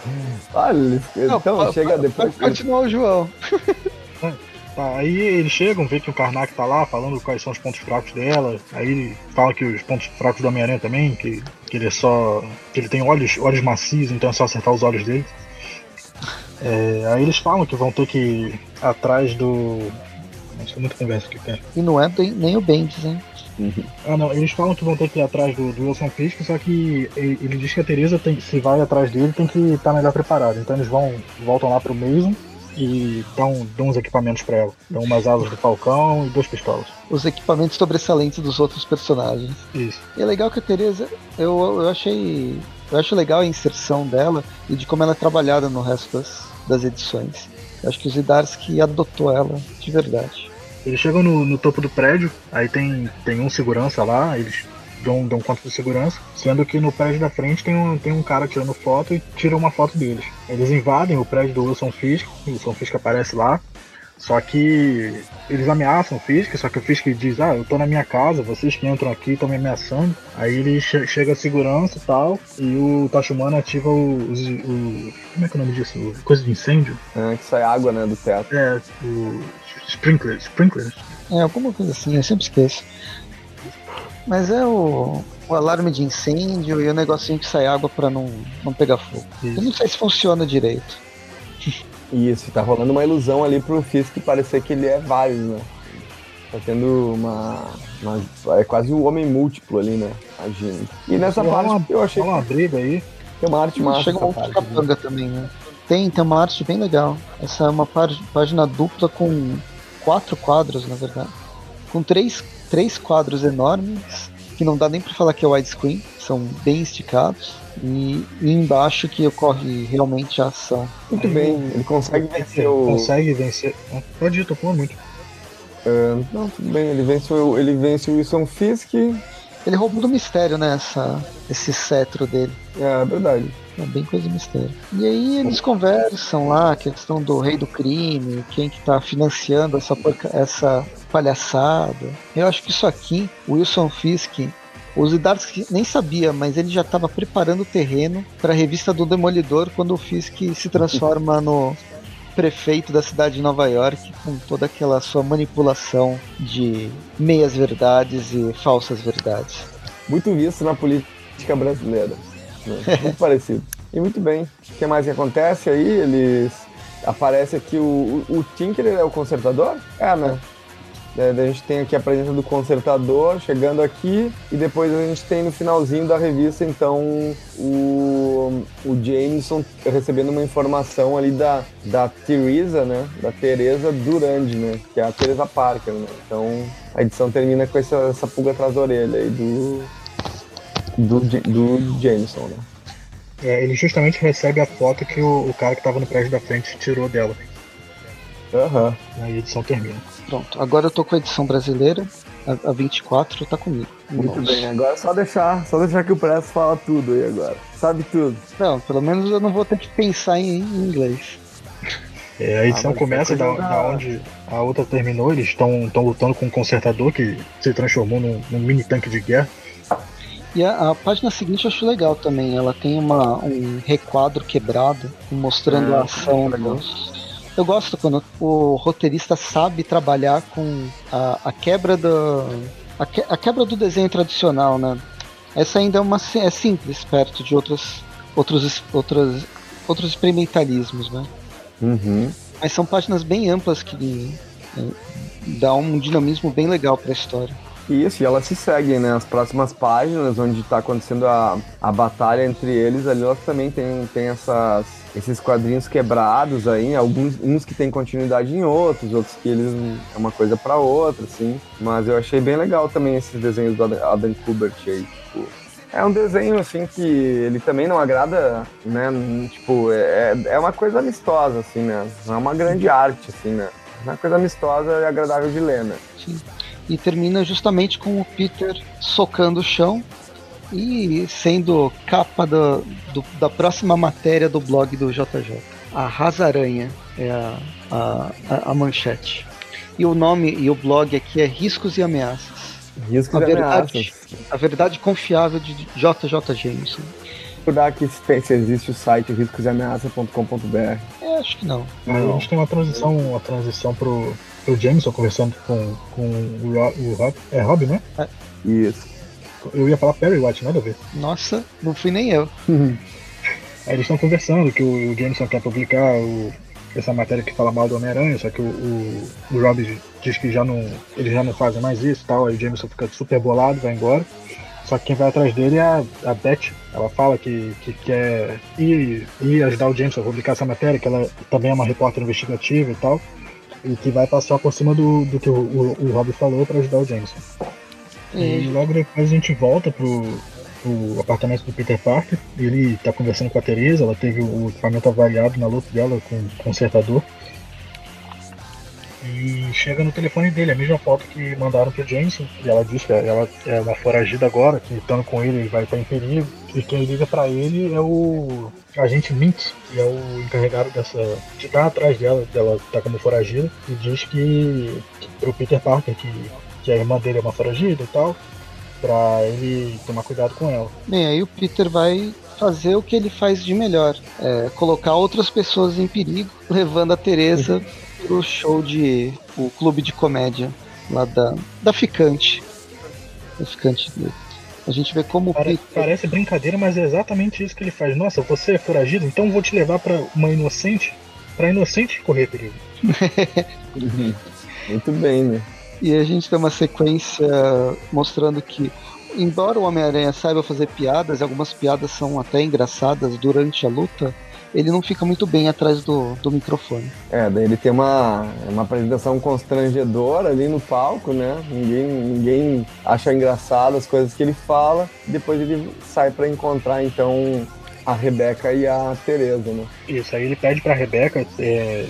Olha, Não, então chega depois. Pode continuar o João. Tá, [laughs] aí eles chegam, vê que o Karnak tá lá falando quais são os pontos fracos dela. Aí fala que os pontos fracos do Homem-Aranha também, que, que ele é só. que ele tem olhos, olhos macios, então é só acertar os olhos dele. É, aí eles falam que vão ter que ir atrás do. Nossa, tem muita conversa aqui, pera. E não é nem o Bendis, hein? Uhum. Ah não, eles falam que vão ter que ir atrás do, do Wilson Fisk, só que ele, ele diz que a Teresa tem, se vai atrás dele tem que estar tá melhor preparado. Então eles vão voltam lá pro Mason e dão, dão uns equipamentos para ela. Dão umas asas do Falcão e duas pistolas. Os equipamentos sobressalentes dos outros personagens. Isso. E é legal que a Teresa, eu, eu achei. Eu acho legal a inserção dela e de como ela é trabalhada no resto das, das edições. Eu acho que o Zidarsky adotou ela de verdade. Eles chegam no, no topo do prédio, aí tem, tem um segurança lá, eles dão, dão conta de segurança, sendo que no prédio da frente tem um, tem um cara tirando foto e tira uma foto deles. Eles invadem o prédio do Wilson Fisk, o Wilson Fisk aparece lá, só que eles ameaçam o Fisk, só que o Fisk diz, ah, eu tô na minha casa, vocês que entram aqui estão me ameaçando. Aí ele che chega a segurança e tal, e o Tachumana ativa o, o, o, Como é que é o nome disso? Coisa de incêndio? É, que sai água, né, do teto. É, o. Sprinklers. Sprinklers. É, alguma coisa assim, eu sempre esqueço. Mas é o, o alarme de incêndio e o negocinho que sai água para não, não pegar fogo. Isso. Eu não sei se funciona direito. Isso, tá rolando uma ilusão ali pro Fisk parecer que ele é vários, né? Tá tendo uma, uma, É quase o um homem múltiplo ali, né? Agindo. E nessa parte uma, eu achei. uma briga aí. Tem uma arte massa. Chega um capanga também, né? Tem, tem uma arte bem legal. Essa é uma página dupla com quatro quadros, na verdade. Com três três quadros enormes, que não dá nem para falar que é widescreen, são bem esticados. E, e, embaixo que ocorre realmente a ação. Muito Aí, bem, ele consegue vencer o. Consegue vencer. Pode ir, tô falando muito. Uh, não, tudo bem, ele vence, o, ele vence o Wilson Fisk. Ele roubou do mistério, né? Essa, esse cetro dele. É, é verdade. É bem coisa mistério. E aí eles conversam lá, a questão do rei do crime, quem que tá financiando essa, porca, essa palhaçada. Eu acho que isso aqui, Wilson Fisk, o Zdarsky nem sabia, mas ele já estava preparando o terreno para a revista do Demolidor quando o Fisk se transforma no prefeito da cidade de Nova York com toda aquela sua manipulação de meias verdades e falsas verdades. Muito visto na política brasileira. [laughs] Muito parecido. E muito bem. O que mais que acontece aí? Eles. Aparece aqui o, o, o Tinker, é o consertador? É, né? É, a gente tem aqui a presença do consertador chegando aqui e depois a gente tem no finalzinho da revista então o, o Jameson recebendo uma informação ali da, da Teresa, né? Da Teresa Durand, né? Que é a Teresa Parker, né? Então a edição termina com essa, essa pulga atrás da orelha aí do, do, do Jameson, né? É, ele justamente recebe a foto que o, o cara que estava no prédio da frente tirou dela. Aham. Uhum. Aí a edição termina. Pronto, agora eu tô com a edição brasileira, a, a 24 tá comigo. Muito Nossa. bem, agora é só deixar, só deixar que o Presto fala tudo aí agora. Sabe tudo. Não, pelo menos eu não vou ter que pensar em, em inglês. É, a edição ah, começa da, da, onde a outra terminou, eles estão lutando com um consertador que se transformou num, num mini tanque de guerra. E a, a, página seguinte eu acho legal também. Ela tem uma, um requadro quebrado mostrando é, a ação dos. Eu gosto quando o roteirista sabe trabalhar com a, a quebra do. A, que, a, quebra do desenho tradicional, né? Essa ainda é uma é simples perto de outros outros outros outros experimentalismos, né? Uhum. Mas são páginas bem amplas que é, dá um dinamismo bem legal para a história. Isso, e elas se seguem, né? As próximas páginas, onde está acontecendo a, a batalha entre eles, ali elas também tem, tem essas, esses quadrinhos quebrados aí, alguns uns que tem continuidade em outros, outros que eles é uma coisa para outra, assim. Mas eu achei bem legal também esses desenhos do Adam Kubert aí, tipo, é um desenho, assim, que ele também não agrada, né? Tipo, é, é uma coisa amistosa, assim, né? É uma grande arte, assim, né? É uma coisa amistosa e agradável de ler, né? Sim e termina justamente com o Peter socando o chão e sendo capa do, do, da próxima matéria do blog do JJ. a Rasaranha é a, a, a, manchete. E o nome e o blog aqui é Riscos e Ameaças. Riscos A e verdade, ameaças. a verdade confiável de JJ Jameson. Procurar aqui se se existe o site riscosameaça.com.br. É, acho que não. Aí a gente tem uma transição, uma transição pro, pro Jameson conversando com, com o, Ro, o Rob. É Rob, né? Isso. Eu ia falar Perry White, nada a ver. Nossa, não fui nem eu. Aí eles estão conversando que o, o Jameson quer publicar o- essa matéria que fala mal do Homem-Aranha, só que o, o, o Rob diz que já não, eles já não fazem mais isso e tal, aí o Jameson fica super bolado, vai embora. Só que quem vai atrás dele é a, a Beth. Ela fala que, que quer ir, ir ajudar o Jameson a publicar essa matéria, que ela também é uma repórter investigativa e tal. E que vai passar por cima do, do que o, o, o Rob falou para ajudar o Jameson. E E, logo depois a gente volta pro, pro apartamento do Peter Parker. Ele tá conversando com a Teresa, ela teve o equipamento avaliado na luta dela com o consertador. E chega no telefone dele, a mesma foto que mandaram pro Jameson. E ela diz que ela é uma foragida agora, que estando com ele ele vai estar em perigo. E quem liga pra ele é o agente Mintz, que é o encarregado dessa. de estar atrás dela, dela tá como foragida. E diz que, que pro Peter Parker que que a irmã dele é uma foragida e tal, pra ele tomar cuidado com ela. bem, aí o Peter vai fazer o que ele faz de melhor. É, colocar outras pessoas em perigo, levando a Teresa [laughs] pro show de. o clube de comédia lá da, da Ficante. Da Ficante dele. A gente vê como o Pare- Peter. parece brincadeira, mas é exatamente isso que ele faz. Nossa, você é foragido, então vou te levar pra uma inocente, pra inocente correr perigo. [laughs] Muito bem, né? E a gente tem uma sequência mostrando que, embora o Homem-Aranha saiba fazer piadas, e algumas piadas são até engraçadas durante a luta, ele não fica muito bem atrás do, do microfone. É, daí ele tem uma, uma apresentação constrangedora ali no palco, né? Ninguém, ninguém acha engraçado as coisas que ele fala. Depois ele sai pra encontrar, então, a Rebeca e a Teresa, né? Isso, aí ele pede pra Rebeca, é,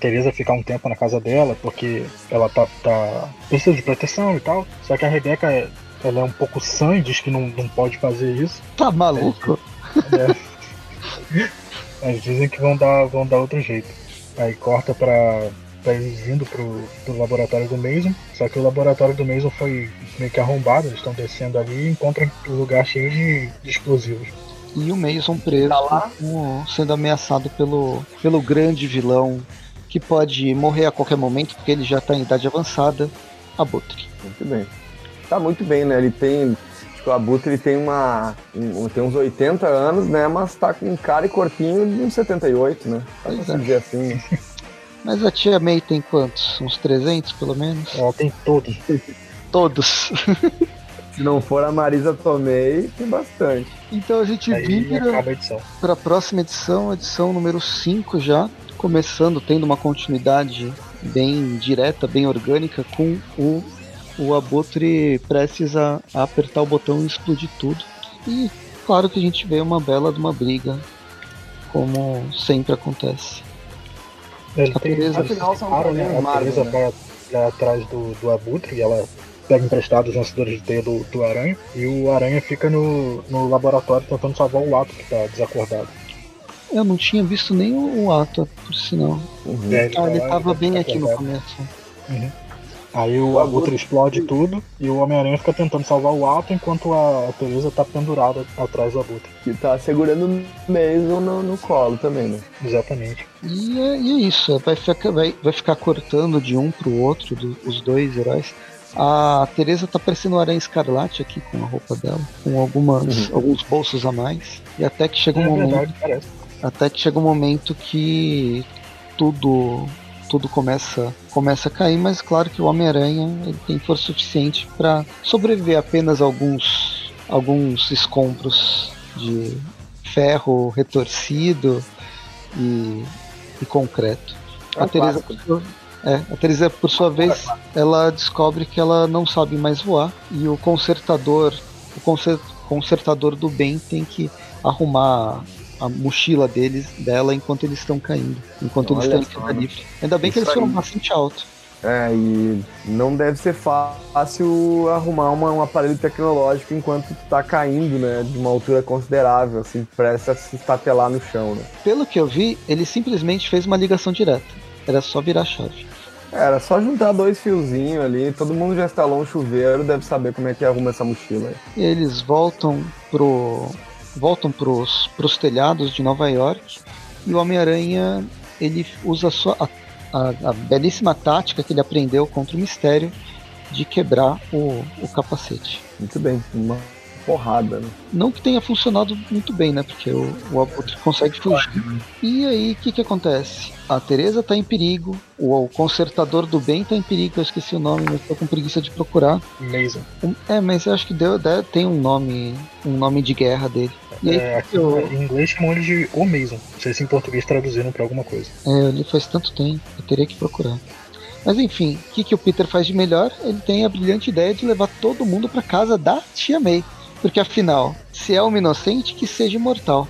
Teresa ficar um tempo na casa dela, porque ela tá, tá precisa de proteção e tal. Só que a Rebeca, ela é um pouco sã e diz que não, não pode fazer isso. Tá maluco? É. [laughs] Mas dizem que vão dar, vão dar outro jeito. Aí corta pra, pra eles indo pro, pro laboratório do Mason. Só que o laboratório do Mason foi meio que arrombado, eles estão descendo ali e encontram o lugar cheio de, de explosivos. E o Mason preso, Tá lá. sendo ameaçado pelo, pelo grande vilão, que pode morrer a qualquer momento, porque ele já tá em idade avançada, Abutre. Muito bem. Tá muito bem, né? Ele tem. Que o Abutre tem uma. um- tem uns 80 anos, né? Mas tá com cara e corpinho de uns 78, né? Dá Pois pra se é. dizer assim. né? [laughs] Mas a tia May tem quantos? Uns 300 pelo menos? Ela tem todos. Todos. [laughs] Se não for a Marisa Tomei, tem bastante. Então a gente Aí vira para a próxima edição, edição número 5 já, começando, tendo uma continuidade bem direta, bem orgânica, com o, o Abutre prestes a, a apertar o botão e explodir tudo. E claro que a gente vê uma bela de uma briga, como sempre acontece. Ele A tem, eles Afinal, são separam, né? A né? vai, vai atrás do, do Abutre e ela pega emprestado os lançadores de teia do, do Aranha. E o Aranha fica no, no laboratório tentando salvar o Ato que tá desacordado. Eu não tinha visto nem o, o ato, por sinal. Uhum. É, Ah, tá ele lá, tava tá bem aqui no começo. Aí o O Abutre explode tudo e o Homem-Aranha fica tentando salvar o Ato enquanto a, Teresa tá pendurada atrás do Abutre. Que tá segurando o Mason no, no colo também, né? Exatamente. E é, e é isso, vai ficar, vai, vai ficar cortando de um pro outro, do- os dois heróis. A Teresa tá parecendo o Aranha Escarlate aqui com a roupa dela, com algumas, alguns bolsos a mais. E até que chega um É momento, verdade, até que chega um momento que tudo tudo começa começa a cair, mas claro que o Homem-Aranha ele tem força suficiente para sobreviver apenas alguns alguns escombros de ferro retorcido e, e concreto. É a Teresa, por, é, a Teresa, por sua vez, ela descobre que ela não sabe mais voar e o consertador, o conser- consertador do bem tem que arrumar a mochila deles, dela enquanto eles estão caindo, enquanto eles Olha estão em queda livre. Ainda bem que Isso eles foram bastante alto. É, e não deve ser fácil arrumar uma, um aparelho tecnológico enquanto tu tá caindo, né? De uma altura considerável, assim, parece a se estatelar no chão, né? Pelo que eu vi, ele simplesmente fez uma ligação direta. Era só virar a chave. Era só juntar dois fiozinhos ali, todo mundo já instalou um chuveiro, deve saber como é que arruma essa mochila aí. E eles voltam pro. Voltam pros, pros telhados de Nova York e o Homem-Aranha ele usa a, sua, a, a, belíssima tática que ele aprendeu contra o mistério de quebrar o, o capacete. Muito bem, uma porrada, né? Não que tenha funcionado muito bem, né? Porque o, o Abutre consegue fugir. E aí, o que que acontece? A Teresa tá em perigo, o, o consertador do bem tá em perigo, eu esqueci o nome, mas tô com preguiça de procurar. Mason. É, mas eu acho que deu, tem um nome, um nome de guerra dele. Aí, É, aqui, eu, Em inglês chamam ele de O Mason. Não sei se em português traduziram pra alguma coisa. É, eu li faz tanto tempo, eu teria que procurar. Mas enfim, o que, que o Peter faz de melhor? Ele tem a brilhante ideia de levar todo mundo pra casa da tia May. Porque afinal, se é uma inocente, que seja imortal.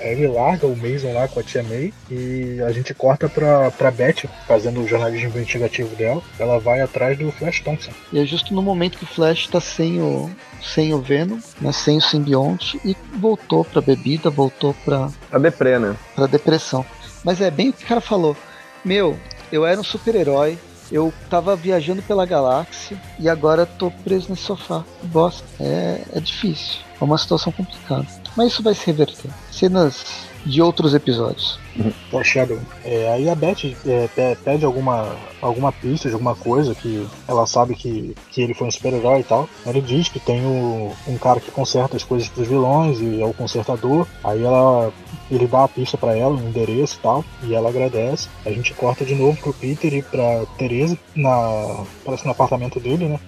Aí [laughs] ele larga o Mason lá com a tia May e a gente corta pra, pra Beth, fazendo o jornalismo investigativo dela. Ela vai atrás do Flash Thompson. E é justo no momento que o Flash tá sem o, sem o Venom, né, sem o simbionte, e voltou pra bebida, voltou pra, A deprê, né? pra depressão. Mas é bem o que o cara falou. Meu, eu era um super-herói, eu tava viajando pela galáxia e agora tô preso nesse sofá. Bosta. É, é difícil. É uma situação complicada. Mas isso vai se reverter. Cenas de outros episódios. [laughs] Foreshadow. É, aí a Beth é, pe- pede alguma, alguma pista de alguma coisa que ela sabe que, que ele foi um super-herói e tal. Ele diz que tem o- um cara que conserta as coisas pros vilões e é o consertador. Aí ela ele dá a pista pra ela, um endereço e tal, e ela agradece. A gente corta de novo pro Peter e pra Teresa na parece no apartamento dele, né?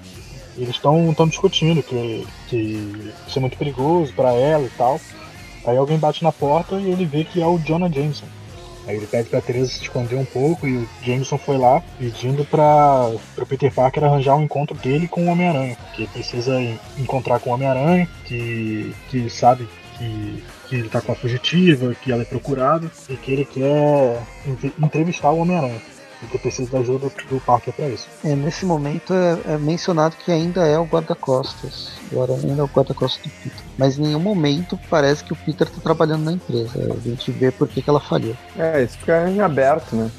Eles estão discutindo que, que isso é muito perigoso pra ela e tal. Aí alguém bate na porta e ele vê que é o Jonah Jameson. Aí ele pede pra Teresa se esconder um pouco e o Jameson foi lá pedindo pra, pro Peter Parker arranjar um encontro dele com o Homem-Aranha. Que ele precisa en- encontrar com o Homem-Aranha, que, que sabe que, que ele tá com a fugitiva, que ela é procurada e que ele quer entre- entrevistar o Homem-Aranha. E que precisa da ajuda do Parker pra isso. É, nesse momento é, é mencionado que ainda é o guarda-costas. Agora ainda é o guarda-costas do Peter. Mas em nenhum momento parece que o Peter tá trabalhando na empresa. A gente vê por que que ela falhou. É, isso fica em aberto, né?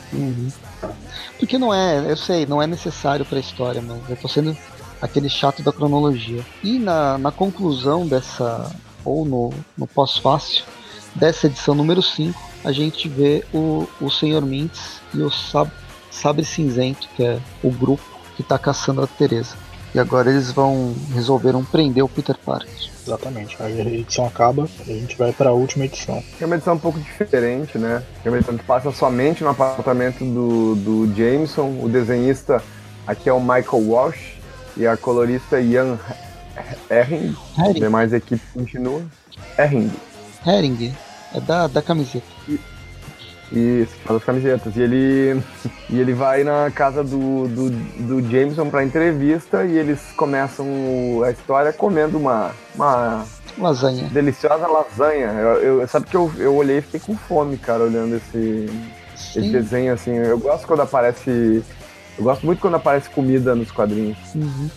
Porque não é, eu sei, não é necessário pra história, mas eu tô sendo aquele chato da cronologia. E na, na conclusão dessa, ou no, no pós-fácil, dessa edição número 5, a gente vê o, o Sr. Mintz e o Sab, Sabre Cinzento, que é o grupo que tá caçando a Teresa. E agora eles vão resolveram prender o Peter Parker. Exatamente. Aí a edição acaba e a gente vai pra última edição. É uma edição um pouco diferente, né? É uma edição que passa somente no apartamento do, do Jameson. O desenhista aqui é o Michael Walsh e a colorista Ian Herring. Herring, Demais equipe continua. Herring. Herring é da, da camiseta. E faz as camisetas. E ele, e ele vai na casa do, do, do Jameson pra entrevista e eles começam a história comendo uma, uma Lasanha. deliciosa lasanha. Eu, eu- sabe que eu, eu olhei e fiquei com fome, cara, olhando esse, esse desenho assim. Eu gosto quando aparece. Eu gosto muito quando aparece comida nos quadrinhos. Uhum.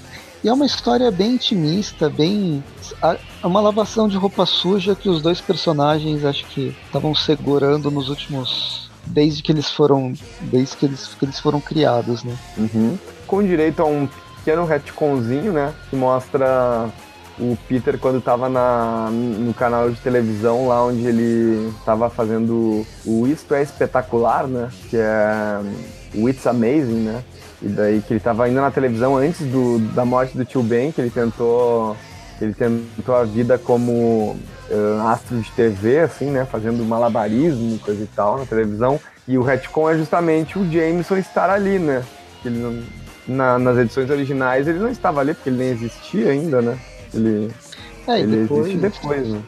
E é uma história bem intimista, bem. É uma lavação de roupa suja que os dois personagens acho que estavam segurando nos últimos. Desde que eles foram. Desde que eles, que eles foram criados, né? Com direito a um pequeno retconzinho, né? Que mostra o Peter quando tava na, no canal de televisão lá onde ele tava fazendo o Isto é Espetacular, né? Que é o It's Amazing, né? E daí que ele tava ainda na televisão antes do, da morte do tio Ben, que ele tentou. Ele tentou a vida como eh, astro de TV, assim, né? Fazendo malabarismo, coisa e tal, na televisão. E o retcon é justamente o Jameson estar ali, né? Ele não- na- nas edições originais ele não estava ali, porque ele nem existia ainda, né? Ele, É, ele depois, existe depois, né?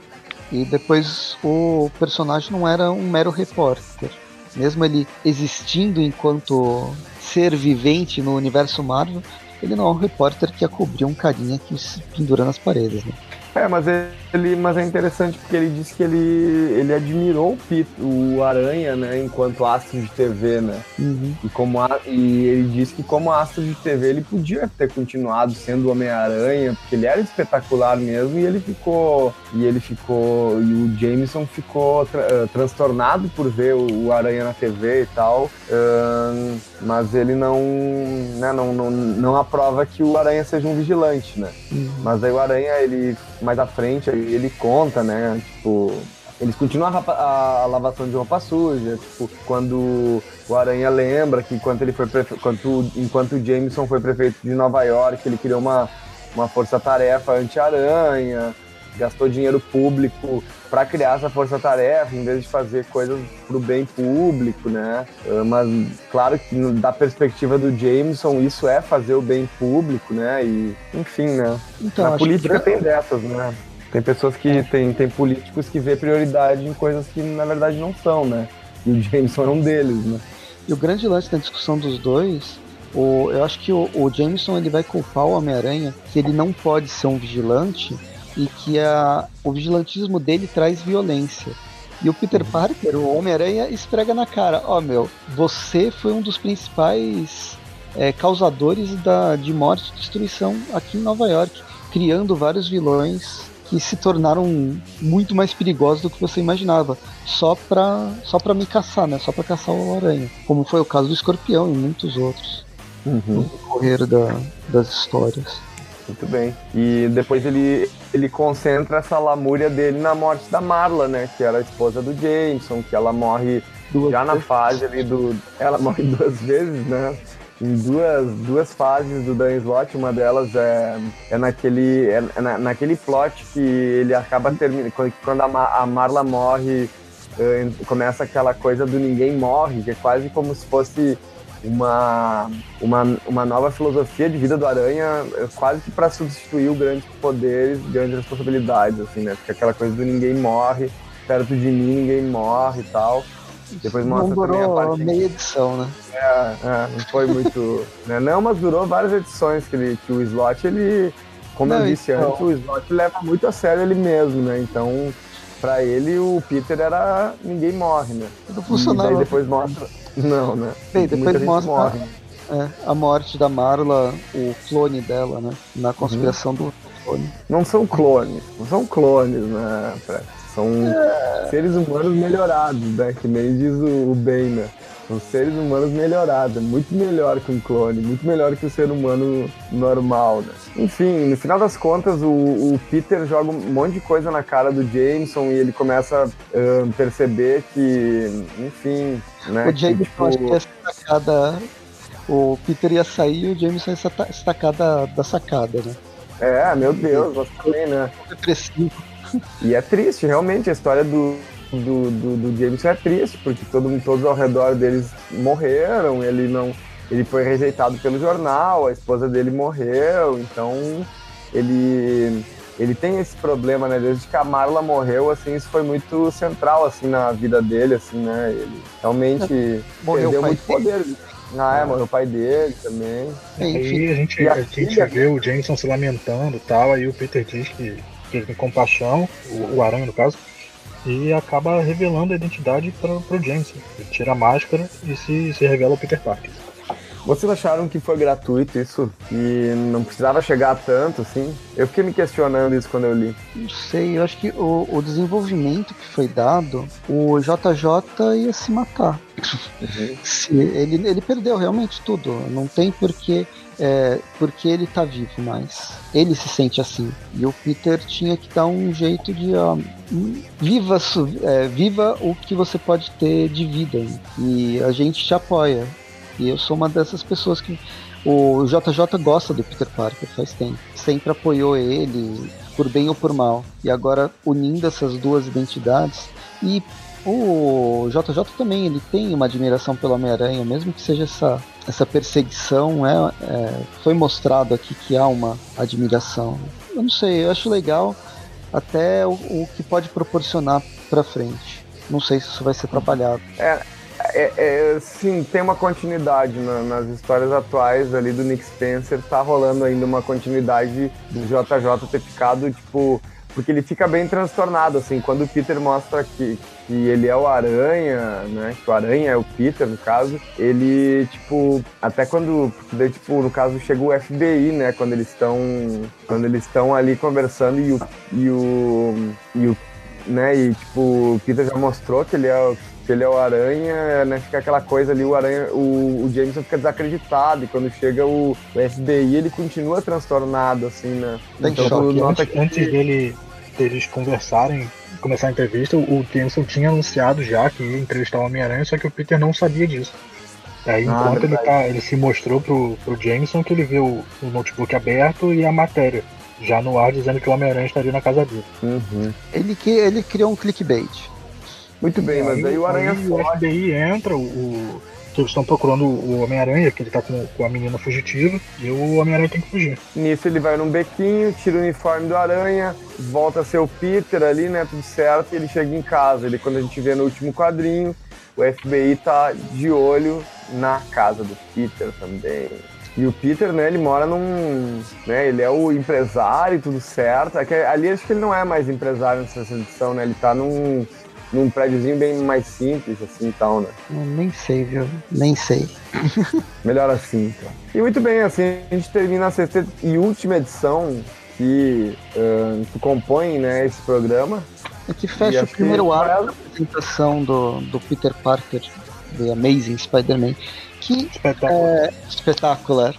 e depois o personagem não era um mero repórter. Mesmo ele existindo enquanto ser vivente no universo Marvel, ele não é um repórter que ia cobrir um carinha que se pendura nas paredes, né? É, mas ele, ele, mas é interessante porque ele disse que ele, ele admirou o, Pit, o Aranha, né, enquanto astro de TV, né? Uhum. E, como a, e ele disse que como astro de TV ele podia ter continuado sendo Homem-Aranha, porque ele era espetacular mesmo e ele ficou e ele ficou e o Jameson ficou tra, uh, transtornado por ver o, o, Aranha na TV e tal, uh, mas ele não, né, não, não, não aprova que o Aranha seja um vigilante, né? Uhum. Mas aí o Aranha ele mais à frente ele conta, né? Tipo, eles continuam a, a, a, lavação de roupa suja, tipo, quando o Aranha lembra que enquanto ele foi enquanto, enquanto o Jameson foi prefeito de Nova York, ele criou uma, uma força-tarefa anti-aranha, gastou dinheiro público para criar essa força-tarefa, em vez de fazer coisas para o bem público, né? Ah, mas, claro que da perspectiva do Jameson, isso é fazer o bem público, né? E, enfim, né? Então, Na política que... tem dessas, né? Tem pessoas que. Tem, tem políticos que vê prioridade em coisas que na verdade não são, né? E o Jameson é um deles, né? E o grande lance da discussão dos dois, o, eu acho que o, o Jameson ele vai culpar o Homem-Aranha que ele não pode ser um vigilante e que a, o vigilantismo dele traz violência. E o Peter uhum. Parker, o Homem-Aranha, esfrega na cara: Ó, oh, meu, você foi um dos principais é, causadores da, de morte e destruição aqui em Nova York, criando vários vilões que se tornaram muito mais perigosos do que você imaginava, só pra, só pra me caçar, né? Só pra caçar o aranha. Como foi o caso do escorpião e muitos outros. Uhum. No decorrer da, das histórias. Muito bem. E depois ele, ele concentra essa lamúria dele na morte da Marla, né? Que era a esposa do Jameson, que ela morre duas já vezes. na fase ali do. Ela morre duas vezes, né? Em duas, duas fases do Dan Slott. Uma delas é, é, naquele, é, na, naquele plot que ele acaba terminando. Quando a, a Marla morre, é, começa aquela coisa do ninguém morre, que é quase como se fosse uma, uma, uma nova filosofia de vida do Aranha, é quase que para substituir o grandes poderes, grandes responsabilidades, assim, né? Porque aquela coisa do ninguém morre, perto de mim ninguém morre e tal. Depois mostra não durou também a parte meia edição, né? É, é não foi muito. [laughs] né? Não, mas durou várias edições que, ele, que o slot, ele. Como não, eu disse então... antes, o slot leva muito a sério ele mesmo, né? Então, pra ele, o Peter era. ninguém morre, né? Não funcionava. E daí depois mostra. Não, né? Bem, depois mostra. Morre. É, a morte da Marla, o clone dela, né? Na conspiração uhum. do clone. Não são clones, não são clones, né? São é. seres humanos melhorados, né? Que nem diz o, o Ben, né? São seres humanos melhorados, muito melhor que um clone, muito melhor que o ser humano normal, né? Enfim, no final das contas, o, o Peter joga um monte de coisa na cara do Jameson e ele começa a uh, perceber que, enfim, né? O Jameson tipo... acho que é sacada. O Peter ia sair e o Jameson ia estacar da, da sacada, né? É, meu Deus, você também, né? Depressivo. E é triste, realmente, a história do, do, do, do Jameson é triste, porque todo, todos ao redor deles morreram, ele não. Ele foi rejeitado pelo jornal, a esposa dele morreu, então ele ele tem esse problema, né? Desde que a Marla morreu, assim, isso foi muito central, assim, na vida dele, assim, né? Ele realmente morreu perdeu muito dele. poder. Ah, é, morreu o pai dele também. Aí a gente, a, a gente vê o Jameson se lamentando e tal, aí o Peter diz que ele tem compaixão, o, o Aranha no caso, e acaba revelando a identidade para o Jameson. Ele tira a máscara e se, se revela o Peter Parker. Vocês acharam que foi gratuito isso? E não precisava chegar tanto, assim? Eu fiquei me questionando isso quando eu li. Não sei, eu acho que o, o desenvolvimento que foi dado, o JJ ia se matar. Uhum. se, ele, ele perdeu realmente tudo. Não tem porquê é, porque ele tá vivo, mas ele se sente assim. E o Peter tinha que dar um jeito de ó, viva, é, viva o que você pode ter de vida. E a gente te apoia. E eu sou uma dessas pessoas que o JJ gosta do Peter Parker faz tempo. Sempre apoiou ele, por bem ou por mal. E agora unindo essas duas identidades e o JJ também ele tem uma admiração pelo Homem-Aranha, mesmo que seja essa, essa perseguição, é, é, foi mostrado aqui que há uma admiração. Eu não sei, eu acho legal até o, o que pode proporcionar para frente. Não sei se isso vai ser trabalhado. É, é, é, sim, tem uma continuidade na, nas histórias atuais ali do Nick Spencer. Tá rolando ainda uma continuidade do JJ ter ficado, tipo, porque ele fica bem transtornado, assim, quando o Peter mostra que, que ele é o Aranha, né, que o Aranha é o Peter, no caso, ele, tipo, até quando, daí, tipo, no caso, chega o FBI, né, quando eles estão, quando eles estão ali conversando e o, e o, e o né, e, tipo, o Peter já mostrou que ele é que ele é o Aranha, né? Fica aquela coisa ali, o Aranha, o, o Jameson fica desacreditado, e quando chega o, o FBI, ele continua transtornado, assim, né? Tá então, choque. Antes, que... antes dele deles conversarem, começar a entrevista, o Jameson tinha anunciado já que ia entrevistar o Homem-Aranha, só que o Peter não sabia disso. Aí, ah, enquanto ele, tá, ele se mostrou pro, pro Jameson que ele viu o notebook aberto e a matéria já no ar dizendo que o Homem-Aranha estaria na casa dele. Uhum. Ele, que, ele criou um clickbait. Muito bem, mas aí, aí o Aranha aí O FBI entra, o, eles estão procurando o Homem-Aranha, que ele tá com, com a menina fugitiva, e o Homem-Aranha tem que fugir. Nisso ele vai num bequinho, tira o uniforme do Aranha, volta a ser o Peter ali, né, tudo certo, e ele chega em casa. Ele, quando a gente vê no último quadrinho, o FBI tá de olho na casa do Peter também. E o Peter, né, ele mora num. Né, ele é o empresário tudo certo. É ali acho que ele não é mais empresário nessa edição, né? Ele tá num num prédiozinho bem mais simples, assim e tal, né? Eu nem sei, viu? Nem sei. [laughs] Melhor assim, então. E muito bem, assim, a gente termina a sexta e última edição que, uh, que compõe né, esse programa. É que fecha o primeiro arco da apresentação do, do Peter Parker, The Amazing Spider-Man, que é espetacular.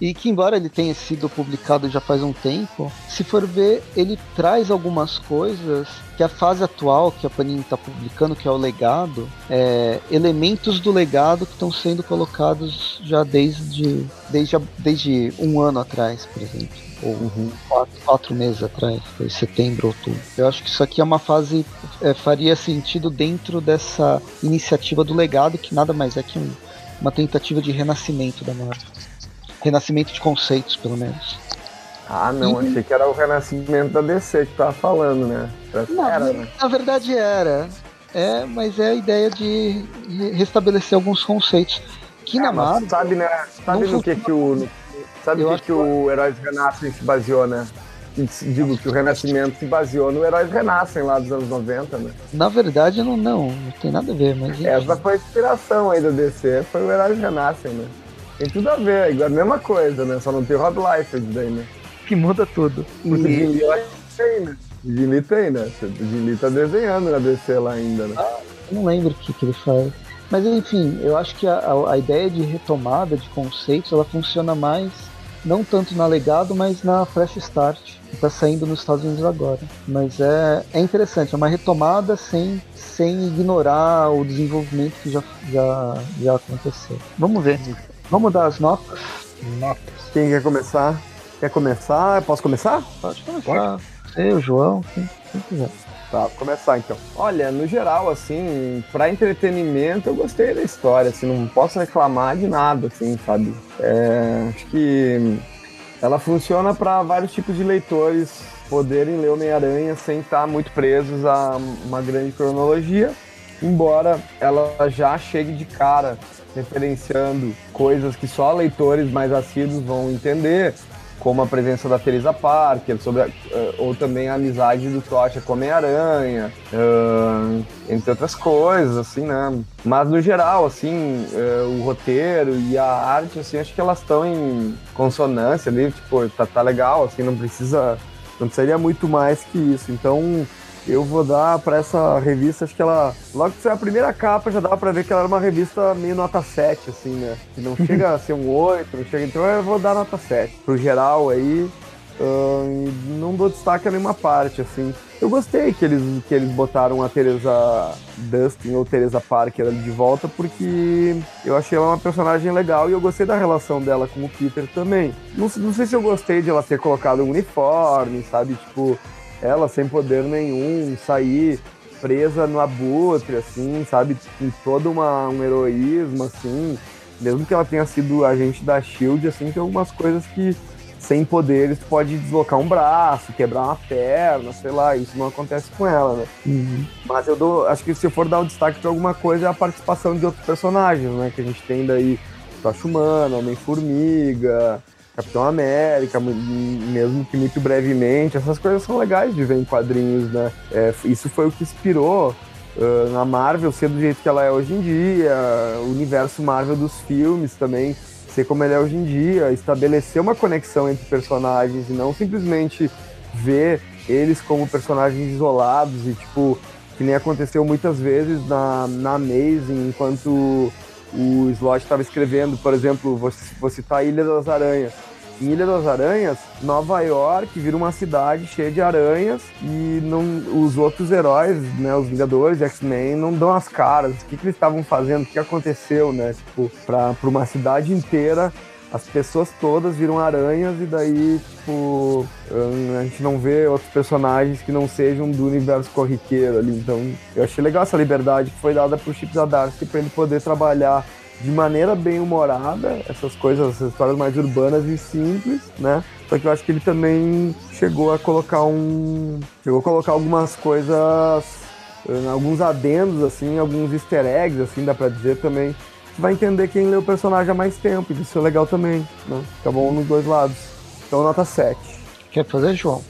E que, embora ele tenha sido publicado já faz um tempo, se for ver, ele traz algumas coisas que a fase atual que a Panini está publicando, que é o legado, é, elementos do legado que estão sendo colocados já desde, desde, desde um ano atrás, por exemplo. Ou uhum. quatro, quatro, meses atrás, foi setembro, outubro. Eu acho que isso aqui é uma fase é, faria sentido dentro dessa iniciativa do legado, que nada mais é que um, uma tentativa de renascimento da Marvel renascimento de conceitos, pelo menos. Ah, não, e... achei que era o renascimento da DC que tava falando, né? Não, era, né? Na verdade era. É, mas é a ideia de restabelecer alguns conceitos. Que é, na Marvel. Sabe, né? Sabe no que, que o. No, sabe que, que o Heróis Renascem se baseou, né? Digo que o Renascimento se baseou no Heróis Renascem lá dos anos 90, né? Na verdade, não, não, não tem nada a ver, mas. Essa foi a inspiração aí do DC, foi o Heróis Renascem, né? Tem tudo a ver, é igual a mesma coisa, né? Só não tem o Rob Liefeld daí, né? Que muda tudo. Porque e... o Jim Lee tem, né? O Jim Lee tem, né? O Jim Lee tá desenhando na DC lá ainda, né? Ah, não lembro o que, que ele faz. Mas enfim, eu acho que a, a, a, ideia de retomada de conceitos ela funciona mais não tanto na legado, mas na Fresh Start, que está saindo nos Estados Unidos agora. Mas é, é interessante, é uma retomada sem, sem ignorar o desenvolvimento que já, já, já aconteceu. Vamos ver. Vamos dar as notas? Notas. Quem quer começar? Quer começar? Posso começar? Pode começar. Eu, João, quem, quem quiser. Tá, vou começar então. Olha, no geral, assim, para entretenimento, eu gostei da história, assim, não posso reclamar de nada, assim, sabe? É, acho que ela funciona para vários tipos de leitores poderem ler Homem-Aranha sem estar muito presos a uma grande cronologia, embora ela já chegue de cara referenciando coisas que só leitores mais assíduos vão entender, como a presença da Teresa Parker, sobre a, uh, ou também a amizade do Tocha com Homem-Aranha, uh, entre outras coisas, assim, né? Mas no geral, assim, uh, o roteiro e a arte, assim, acho que elas estão em consonância ali, tipo, tá, tá legal, assim, não precisa, não precisaria muito mais que isso. Então, eu vou dar para essa revista, acho que ela. Logo que foi a primeira capa, já dava para ver que ela era uma revista meio nota 7, assim, né? Que não chega a ser um 8, não chega. Então eu vou dar nota 7. Pro geral aí. Não dou destaque a nenhuma parte, assim. Eu gostei que eles, que eles botaram a Teresa Dustin ou Teresa Parker ali de volta, porque eu achei ela uma personagem legal e eu gostei da relação dela com o Peter também. Não, não sei se eu gostei de ela ter colocado um uniforme, sabe? Tipo, ela sem poder nenhum, sair presa no abutre, assim, sabe? Com todo uma, um heroísmo, assim. Mesmo que ela tenha sido agente da SHIELD, assim, tem algumas coisas que sem poderes pode deslocar um braço, quebrar uma perna, sei lá, isso não acontece com ela, né? Uhum. Mas eu dou, acho que se eu for dar um destaque para alguma coisa é a participação de outros personagens, né? Que a gente tem daí Tocha Humana, Homem-Formiga, Capitão América, mesmo que muito brevemente. Essas coisas são legais de ver em quadrinhos, né? É, isso foi o que inspirou uh, a Marvel ser do jeito que ela é hoje em dia, o universo Marvel dos filmes também ser como ele é hoje em dia, estabelecer uma conexão entre personagens e não simplesmente ver eles como personagens isolados e tipo que nem aconteceu muitas vezes na, na Amazing, enquanto o Slot estava escrevendo, por exemplo, vou, vou citar Ilha das Aranhas. Ilha das Aranhas, Nova York vira uma cidade cheia de aranhas e não, os outros heróis, né, os Vingadores, X-Men, não dão as caras. O que, que eles estavam fazendo? O que aconteceu, né? Tipo, para uma cidade inteira as pessoas todas viram aranhas e daí, tipo, a gente não vê outros personagens que não sejam do universo corriqueiro ali. Então, eu achei legal essa liberdade que foi dada pro Chip Zdarsky para ele poder trabalhar de maneira bem humorada essas coisas, essas histórias mais urbanas e simples, né? Só que eu acho que ele também chegou a colocar um. Chegou a colocar algumas coisas. Alguns adendos, assim, alguns easter eggs, assim, dá pra dizer também. Você vai entender quem lê o personagem há mais tempo, isso é legal também, né? Fica bom nos dois lados. Então, nota 7. Quer fazer, João?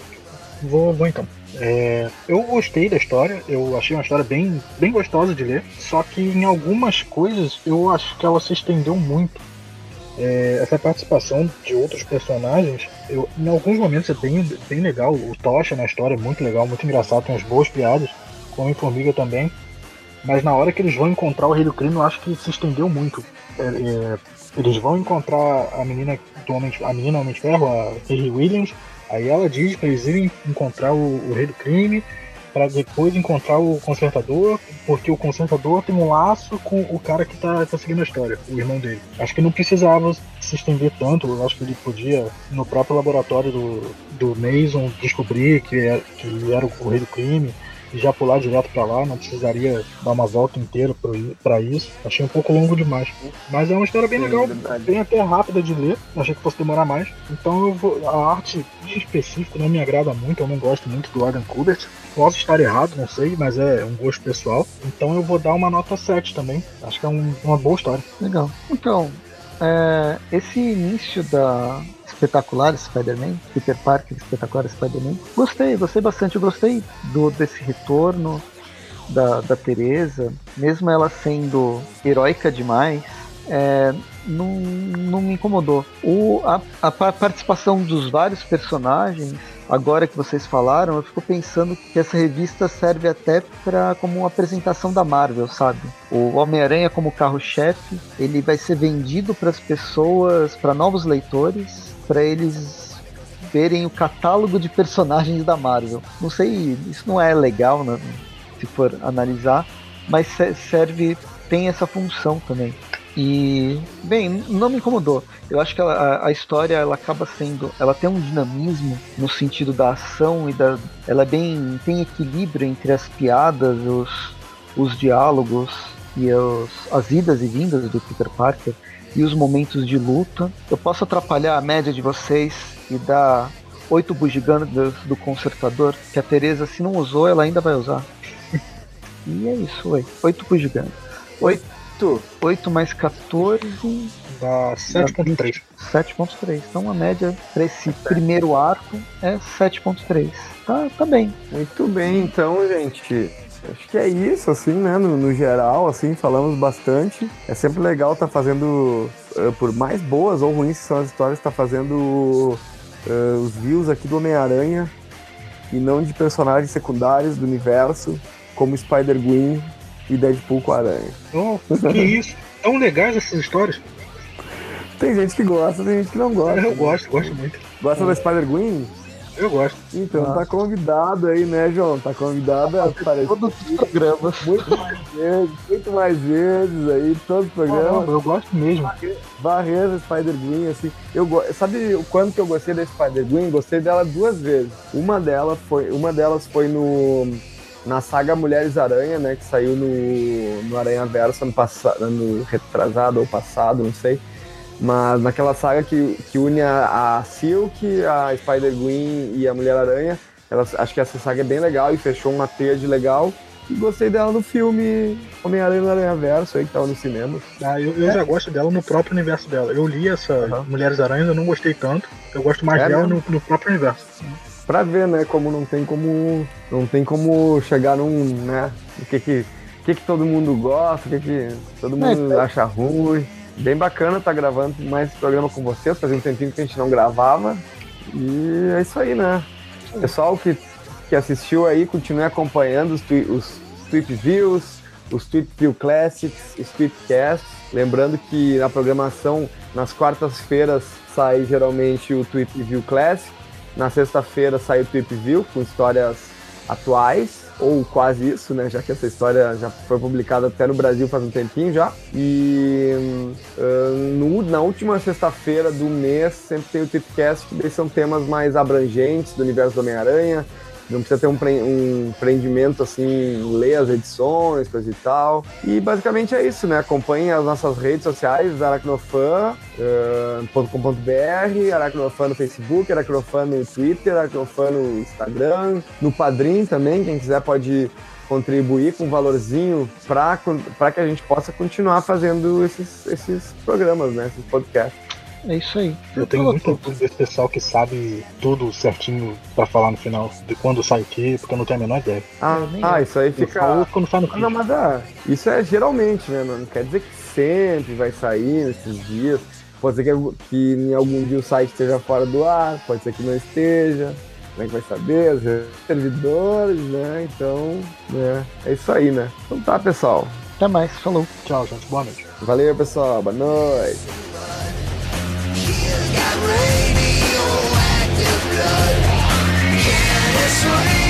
Vou, vou então. É, eu gostei da história, eu achei uma história bem, bem gostosa de ler, só que em algumas coisas eu acho que ela se estendeu muito. É, essa participação de outros personagens, eu, em alguns momentos é bem, bem legal. O Tocha na história é muito legal, muito engraçado, tem umas boas piadas, como em Formiga também. Mas na hora que eles vão encontrar o Rei do Crime, eu acho que se estendeu muito. É, é, eles vão encontrar a menina do Homem, a menina Homem de Ferro, a Terry Williams, Aí ela diz para eles irem encontrar o, o rei do crime, para depois encontrar o consertador, porque o consertador tem um laço com o cara que tá, tá seguindo a história, o irmão dele. Acho que não precisava se estender tanto, eu acho que ele podia, no próprio laboratório do, do Mason, descobrir que, é, que ele era o rei do crime e já pular direto para lá, não precisaria dar uma volta inteira para isso. Achei um pouco longo demais. Mas é uma história bem legal, bem até rápida de ler. Achei que fosse demorar mais. Então eu vou, a arte em específico não me agrada muito, eu não gosto muito do Adam Kubert. Posso estar errado, não sei, mas é um gosto pessoal. Então eu vou dar uma nota 7 também. Acho que é um, uma boa história. Legal. Então, é, esse início da, espetacular Spider-Man, Peter Parker espetacular Spider-Man. Gostei, gostei bastante. Gostei do, desse retorno da, da Teresa, mesmo ela sendo heróica demais. É, não, não me incomodou. O, a, a participação dos vários personagens agora que vocês falaram, eu fico pensando que essa revista serve até para como uma apresentação da Marvel, sabe? O Homem-Aranha como carro-chefe, ele vai ser vendido para as pessoas, para novos leitores, para eles verem o catálogo de personagens da Marvel. Não sei, isso não é legal, né, se for analisar, mas serve, tem essa função também. E, bem, não me incomodou. Eu acho que ela, a, história ela acaba sendo. Ela tem um dinamismo no sentido da ação e da. Ela é bem. tem equilíbrio entre as piadas, os, os diálogos e os, as idas e vindas do Peter Parker e os momentos de luta. Eu posso atrapalhar a média de vocês e dar oito bugigangas do consertador, que a Teresa, se não usou, ela ainda vai usar. e é isso, oi. Oito bugigangas. Oito. Oito mais 14. Dá 7.3. 7.3. Então a média para esse primeiro arco é 7.3. Tá, tá bem. Muito bem, então, gente. Acho que é isso, assim, né? No, no, geral, assim, falamos bastante. É sempre legal estar tá fazendo, uh, por mais boas ou ruins que são as histórias, estar tá fazendo uh, os views aqui do Homem-Aranha e não de personagens secundários do universo, como Spider-Gwen e Deadpool com a Aranha. Oh, que isso! Tão legais essas histórias. Tem gente que gosta, tem gente que não gosta. Eu gosto, gosto muito. Gosta da Spider-Gwen? Eu gosto. Então, Nossa. tá convidado aí, né, João? Tá convidado a aparecer. Todos os programas. Muito mais vezes, muito mais vezes aí, todos os programas. eu gosto mesmo. Barreira Spider-Gwen, assim. Eu, sabe o quanto que eu gostei da Spider-Gwen? Gostei dela duas vezes. Uma delas foi, uma delas foi no na saga Mulheres Aranha, né, que saiu no, no Aranha Verso ano passado, ano retrasado ou passado, não sei. Mas naquela saga que, que une a, a Silk, a Spider-Gwen e a Mulher-Aranha, acho que essa saga é bem legal e fechou uma teia de legal. E gostei dela no filme Homem-Aranha no Aranha Verso, aí que tava no cinema. Ah, eu, eu é. já gosto dela no próprio universo dela. Eu li essa uhum. Mulheres Aranhas, eu não gostei tanto. Eu gosto mais é dela no, no, próprio universo. Pra ver, né, como não tem como. Não tem como chegar num. né? O que que. O que, que todo mundo gosta, o que, que todo é, mundo é, acha ruim. Bem bacana estar tá gravando mais esse programa com vocês, fazia um tempinho que a gente não gravava. E é isso aí, né? Pessoal que, que assistiu aí, continue acompanhando os, os Tweet Views, os Tweet View Classics, os Tweetcasts. Lembrando que na programação, nas quartas-feiras, sai geralmente o Tweet View Classic. Na sexta-feira sai o Tweet View com histórias atuais ou quase isso, né? Já que essa história já foi publicada até no Brasil faz um tempinho já. E uh, no, na última sexta-feira do mês sempre tem o Tipcast, que são temas mais abrangentes do universo do Homem-Aranha, não precisa ter um, pre um prendimento assim, ler as edições, coisa e tal. E basicamente é isso, né? Acompanhe as nossas redes sociais, aracnofan.com.br, uh, aracnofan no Facebook, aracnofan no Twitter, aracnofan no Instagram, no Padrim também, quem quiser pode contribuir com um valorzinho para que a gente possa continuar fazendo esses, esses programas, né? Esses podcasts. É isso aí. Eu tenho muito orgulho desse pessoal que sabe tudo certinho pra falar no final de quando sai o que, porque eu não tenho a menor ideia. Ah, ah isso aí fica. Quando sai no ah, Não, mas ah, isso é geralmente, né? Não quer dizer que sempre vai sair nesses dias. Pode ser que, que em algum dia o site esteja fora do ar, pode ser que não esteja. Como é que vai saber? Os servidores, né? Então, né? É isso aí, né? Então tá, pessoal. Até mais, falou. Tchau, gente. Boa noite. Valeu, pessoal. Boa noite. Got radioactive blood. Can it swing?